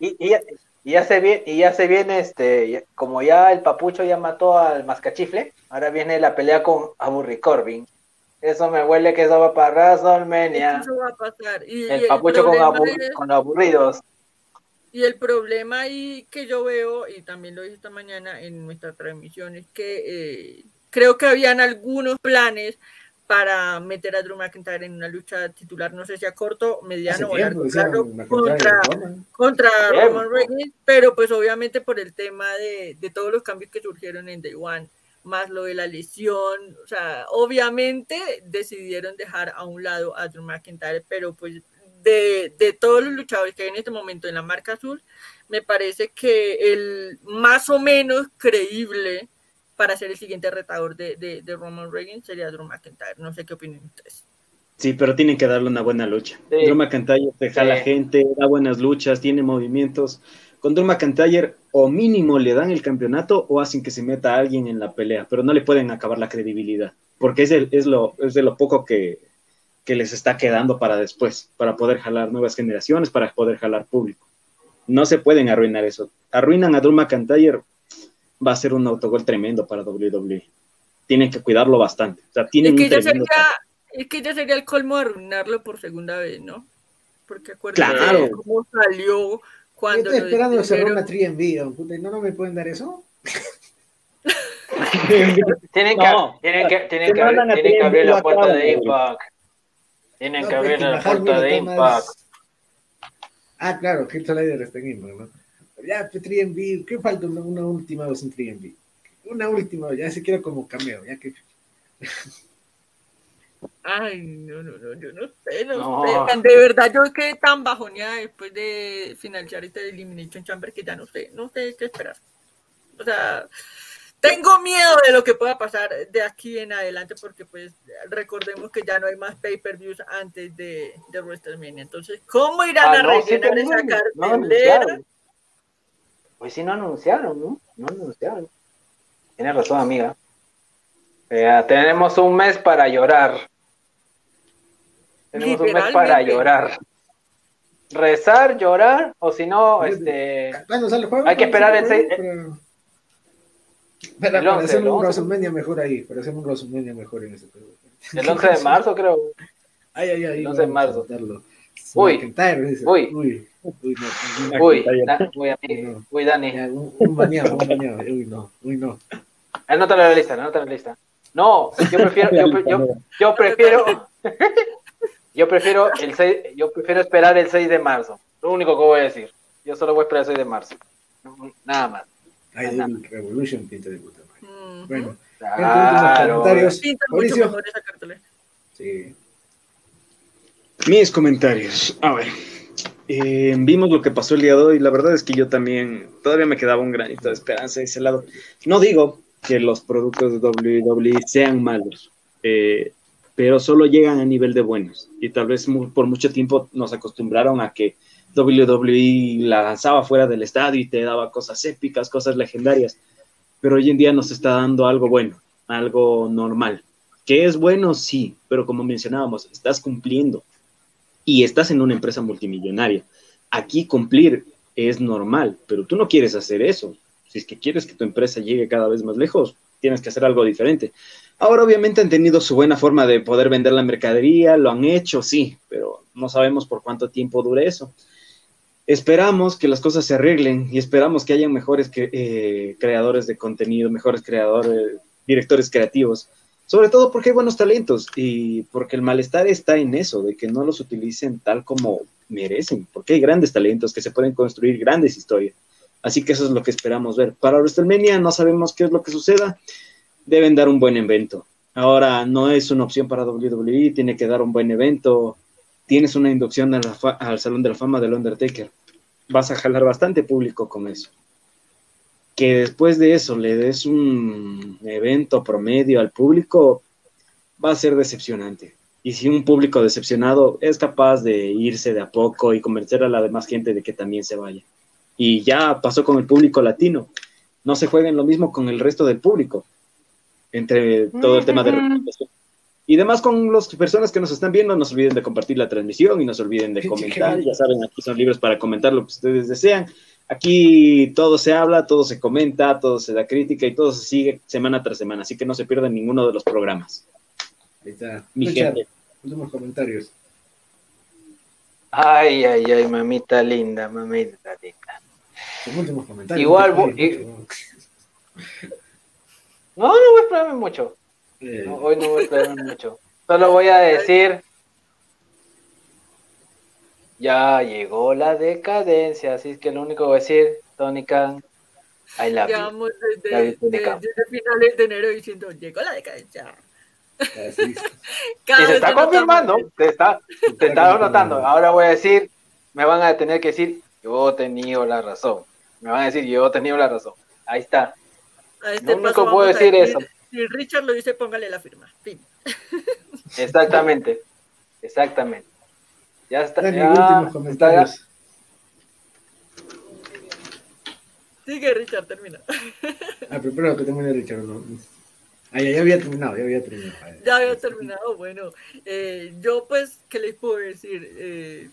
Speaker 5: y, y ya, y ya se viene, y ya se viene este, como ya el papucho ya mató al mascachifle, ahora viene la pelea con Aburri Corbin. Eso me huele que eso va para WrestleMania.
Speaker 4: eso va a pasar. Y,
Speaker 5: El papucho con,
Speaker 4: es-
Speaker 5: con aburridos.
Speaker 4: Y el problema ahí que yo veo, y también lo dije esta mañana en nuestra transmisión, es que eh, creo que habían algunos planes para meter a Drew McIntyre en una lucha titular, no sé si a corto, mediano o largo plazo, contra, contra. Roman Reigns, pero pues obviamente por el tema de, de todos los cambios que surgieron en Day One, más lo de la lesión, o sea, obviamente decidieron dejar a un lado a Drew McIntyre, pero pues de, de todos los luchadores que hay en este momento en la marca azul, me parece que el más o menos creíble para ser el siguiente retador de, de, de Roman Reigns sería Drew McIntyre. No sé qué opinan ustedes.
Speaker 3: Sí, pero tienen que darle una buena lucha.
Speaker 5: Sí.
Speaker 3: Drew McIntyre te jala
Speaker 5: Sí.
Speaker 3: gente, da buenas luchas, tiene movimientos. Con Drew McIntyre o mínimo le dan el campeonato o hacen que se meta alguien en la pelea, pero no le pueden acabar la credibilidad, porque es, el- es, lo, es de lo poco que, que les está quedando para después, para poder jalar nuevas generaciones, para poder jalar público. No se pueden arruinar eso. Arruinan a Drew McIntyre, va a ser un autogol tremendo para WWE. Tienen que cuidarlo bastante. O sea, tienen
Speaker 4: Es que,
Speaker 3: un
Speaker 4: ya sería, es que ya sería el colmo de arruinarlo por segunda vez, ¿no? Porque acuérdense
Speaker 3: Claro.
Speaker 4: cómo salió
Speaker 2: Yo
Speaker 4: cuando
Speaker 2: estoy
Speaker 4: lo
Speaker 2: esperando cerrar una tri en vivo. puta, ¿y ¿No, no me pueden dar eso? *laughs*
Speaker 5: Tienen
Speaker 3: No.
Speaker 5: que, tienen que, tienen que, abrir, tienen que la puerta de. Impact. Tienen
Speaker 2: No,
Speaker 5: que abrir la puerta de Impact.
Speaker 2: Ah, claro, Kit Slider está en Impact, ¿no? Ya, 3MB, ¿qué falta una, una última vez en 3MB? Una última, ya se quiero como cameo, ya que...
Speaker 4: Ay, no, no, no, yo no sé, no,
Speaker 5: No.
Speaker 4: sé. De verdad, yo quedé tan bajoneada después de finalizar este Elimination Chamber que ya no sé, no sé qué esperar. O sea, tengo miedo de lo que pueda pasar de aquí en adelante porque pues recordemos que ya no hay más pay-per-views antes de, de WrestleMania. Entonces, ¿cómo irán
Speaker 5: Ah,
Speaker 4: a
Speaker 5: no, sí,
Speaker 4: rellenar
Speaker 5: pero
Speaker 4: esa
Speaker 5: no, no. Pues sí, no anunciaron, ¿no? No anunciaron. Tienes razón, amiga. Eh, tenemos un mes para llorar. Tenemos un mes para llorar. Rezar, llorar, o si no, este.
Speaker 2: ¿Cuándo sale el juego?
Speaker 5: Hay que esperar el
Speaker 2: ¿Cuándo
Speaker 5: seis-
Speaker 2: sale el juego? Para,
Speaker 5: El
Speaker 2: para
Speaker 5: 11,
Speaker 2: hacer
Speaker 5: el
Speaker 2: un
Speaker 5: 11.
Speaker 2: WrestleMania mejor ahí, para hacer un WrestleMania mejor en ese juego.
Speaker 5: El 11 de marzo, creo.
Speaker 2: Ay, ay, ay.
Speaker 5: el 11 de marzo. Uy,
Speaker 2: McIntyre, dice.
Speaker 5: uy.
Speaker 2: uy, uy, no,
Speaker 5: Uy, da- uy, amigo. Uy, Dani.
Speaker 2: un, un baneado, un baneado. Uy, no, uy, no.
Speaker 5: Anótalo en la lista, anótalo en la lista. No, yo prefiero, yo, *laughs* yo, yo prefiero, *laughs* yo prefiero el 6, yo prefiero esperar el 6 de marzo. Lo único que voy a decir. Yo solo voy a esperar el 6 de marzo. No, Nada más.
Speaker 2: Ay, el Revolution pinta de puta madre. Bueno,
Speaker 5: Claro.
Speaker 2: comentarios.
Speaker 4: Pinta mucho
Speaker 2: Mauricio.
Speaker 4: mejor esa cartelera.
Speaker 2: sí.
Speaker 3: Mis comentarios. A ver. eh, vimos lo que pasó el día de hoy. La verdad es que yo también todavía me quedaba un granito de esperanza de ese lado. No digo que los productos de WWE sean malos, eh, pero solo llegan a nivel de buenos. Y tal vez por mucho tiempo nos acostumbraron a que WWE la lanzaba fuera del estadio y te daba cosas épicas, cosas legendarias. Pero hoy en día nos está dando algo bueno, algo normal. Que es bueno, sí, pero como mencionábamos, estás cumpliendo y estás en una empresa multimillonaria. Aquí cumplir es normal, pero tú no quieres hacer eso. Si es que quieres que tu empresa llegue cada vez más lejos, tienes que hacer algo diferente. Ahora obviamente han tenido su buena forma de poder vender la mercadería, lo han hecho, sí, pero no sabemos por cuánto tiempo dure eso. Esperamos que las cosas se arreglen y esperamos que haya mejores eh, creadores de contenido, mejores creadores, directores creativos, sobre todo porque hay buenos talentos y porque el malestar está en eso, de que no los utilicen tal como merecen, porque hay grandes talentos que se pueden construir grandes historias. Así que eso es lo que esperamos ver. Para WrestleMania no sabemos qué es lo que suceda. Deben dar un buen evento. Ahora no es una opción para WWE, tiene que dar un buen evento. Tienes una inducción al Salón de la Fama del Undertaker. Vas a jalar bastante público con eso. Que después de eso le des un evento promedio al público, va a ser decepcionante. Y si un público decepcionado es capaz de irse de a poco y convencer a la demás gente de que también se vaya. Y ya pasó con el público latino. No se jueguen lo mismo con el resto del público. Entre todo el tema de representación. Y demás con las personas que nos están viendo, no se olviden de compartir la transmisión y no se olviden de comentar. Ya saben, aquí son libres para comentar lo que ustedes desean. Aquí todo se habla, todo se comenta, todo se da crítica y todo se sigue semana tras semana. Así que no se pierdan ninguno de los programas.
Speaker 2: Ahí está.
Speaker 3: Mi
Speaker 2: Richard,
Speaker 3: gente.
Speaker 2: últimos comentarios.
Speaker 5: Ay, ay, ay, mamita linda, mamita linda.
Speaker 2: Últimos comentarios.
Speaker 5: Igual,
Speaker 2: mucho.
Speaker 5: y- No, no voy a esperarme mucho.
Speaker 2: Eh,
Speaker 5: No, hoy no voy a esperarme mucho. Solo voy a decir. Ya llegó la decadencia, así es que lo único que voy a decir, Tony Khan, I love you.
Speaker 4: Llevamos desde,
Speaker 5: Beckham.
Speaker 4: de- desde finales de enero diciendo, llegó la decadencia.
Speaker 2: así es. *laughs*
Speaker 5: Y se está confirmando, te está, te está notando. Ahora voy a decir, me van a tener que decir, yo he tenido la razón. Me van a decir, yo he tenido la razón. Ahí está.
Speaker 4: A este
Speaker 5: Lo único que puedo decir es-
Speaker 4: Si Richard lo dice, póngale la firma. Fin.
Speaker 5: Exactamente. Exactamente. Ya está. Ya está-.
Speaker 4: Sigue, Richard, termina. *laughs*
Speaker 2: Ah, pero espero que termine Richard. No. Ah, ya, ya había terminado, ya había terminado.
Speaker 4: Ya había terminado. Bueno, eh, yo pues, ¿qué les puedo decir? Eh,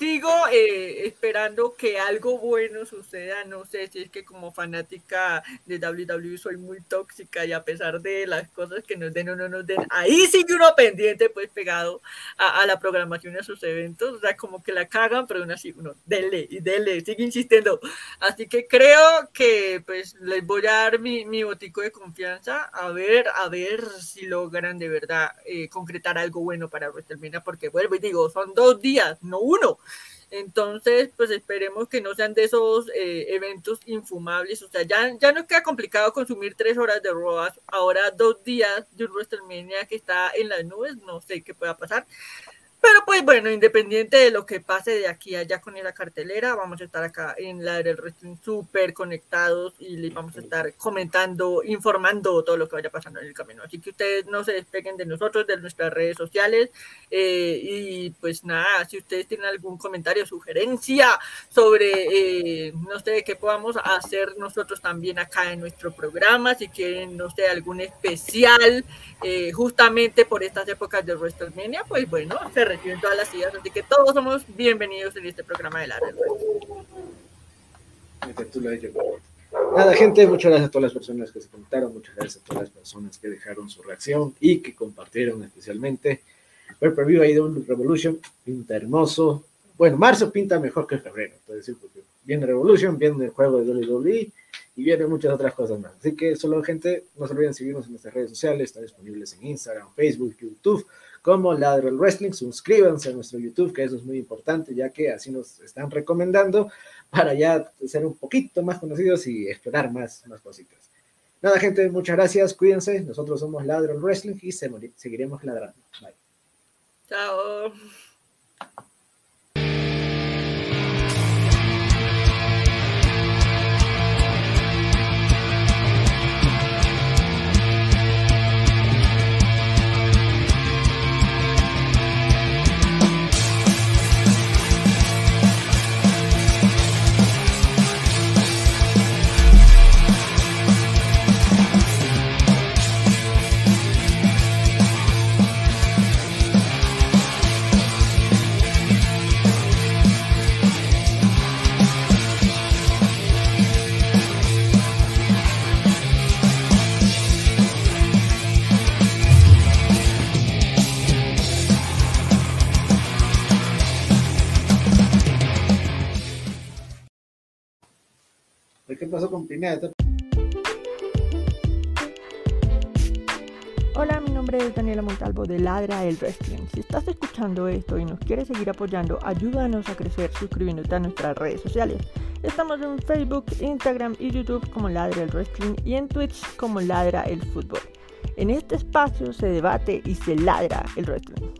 Speaker 4: sigo eh, esperando que algo bueno suceda. No sé si es que como fanática de WWE soy muy tóxica y a pesar de las cosas que nos den o no nos den, ahí sigue uno pendiente, pues pegado a, a la programación de sus eventos. O sea, como que la cagan, pero aún así uno, dele y dele, sigue insistiendo. Así que creo que pues les voy a dar mi, mi botico de confianza a ver, a ver si logran de verdad eh, concretar algo bueno para WrestleMania, porque vuelvo y digo, son dos días, no uno. Entonces, pues esperemos que no sean de esos eh, eventos infumables. O sea, ya, ya no queda complicado consumir tres horas de ROAS. Ahora dos días de un WrestleMania que está en las nubes. No sé qué pueda pasar. Pero pues bueno, independiente de lo que pase de aquí a allá con esa cartelera, vamos a estar acá en la del wrestling súper conectados y les vamos a estar comentando, informando todo lo que vaya pasando en el camino. Así que ustedes no se despeguen de nosotros, de nuestras redes sociales. Eh, y pues nada, si ustedes tienen algún comentario, sugerencia sobre, eh, no sé, qué podamos hacer nosotros también acá en nuestro programa, si quieren, no sé, algún especial eh, justamente por estas épocas de WrestleMania, pues bueno, se reciben todas las ideas, así que todos somos bienvenidos en este programa de la red.
Speaker 2: Nada, gente, muchas gracias a todas las personas que se conectaron, muchas gracias a todas las personas que dejaron su reacción y que compartieron especialmente. El preview ahí de un Revolution, pinta hermoso. Bueno, marzo pinta mejor que febrero, decir, porque viene Revolution, viene el juego de WWE y vienen muchas otras cosas más. Así que solo, gente, no se olviden seguirnos en nuestras redes sociales, están disponibles en Instagram, Facebook, YouTube como Ladrel Wrestling. Suscríbanse a nuestro YouTube, que eso es muy importante, ya que así nos están recomendando para ya ser un poquito más conocidos y explorar más, más cositas. Nada, gente, muchas gracias, cuídense. Nosotros somos Ladrel Wrestling y seguiremos ladrando. Bye.
Speaker 4: Chao.
Speaker 6: Hola, mi nombre es Daniela Montalvo de Ladra el Wrestling. Si estás escuchando esto y nos quieres seguir apoyando, ayúdanos a crecer suscribiéndote a nuestras redes sociales. Estamos en Facebook, Instagram y YouTube como Ladra el Wrestling y en Twitch como Ladra el Fútbol. En este espacio se debate y se ladra el wrestling.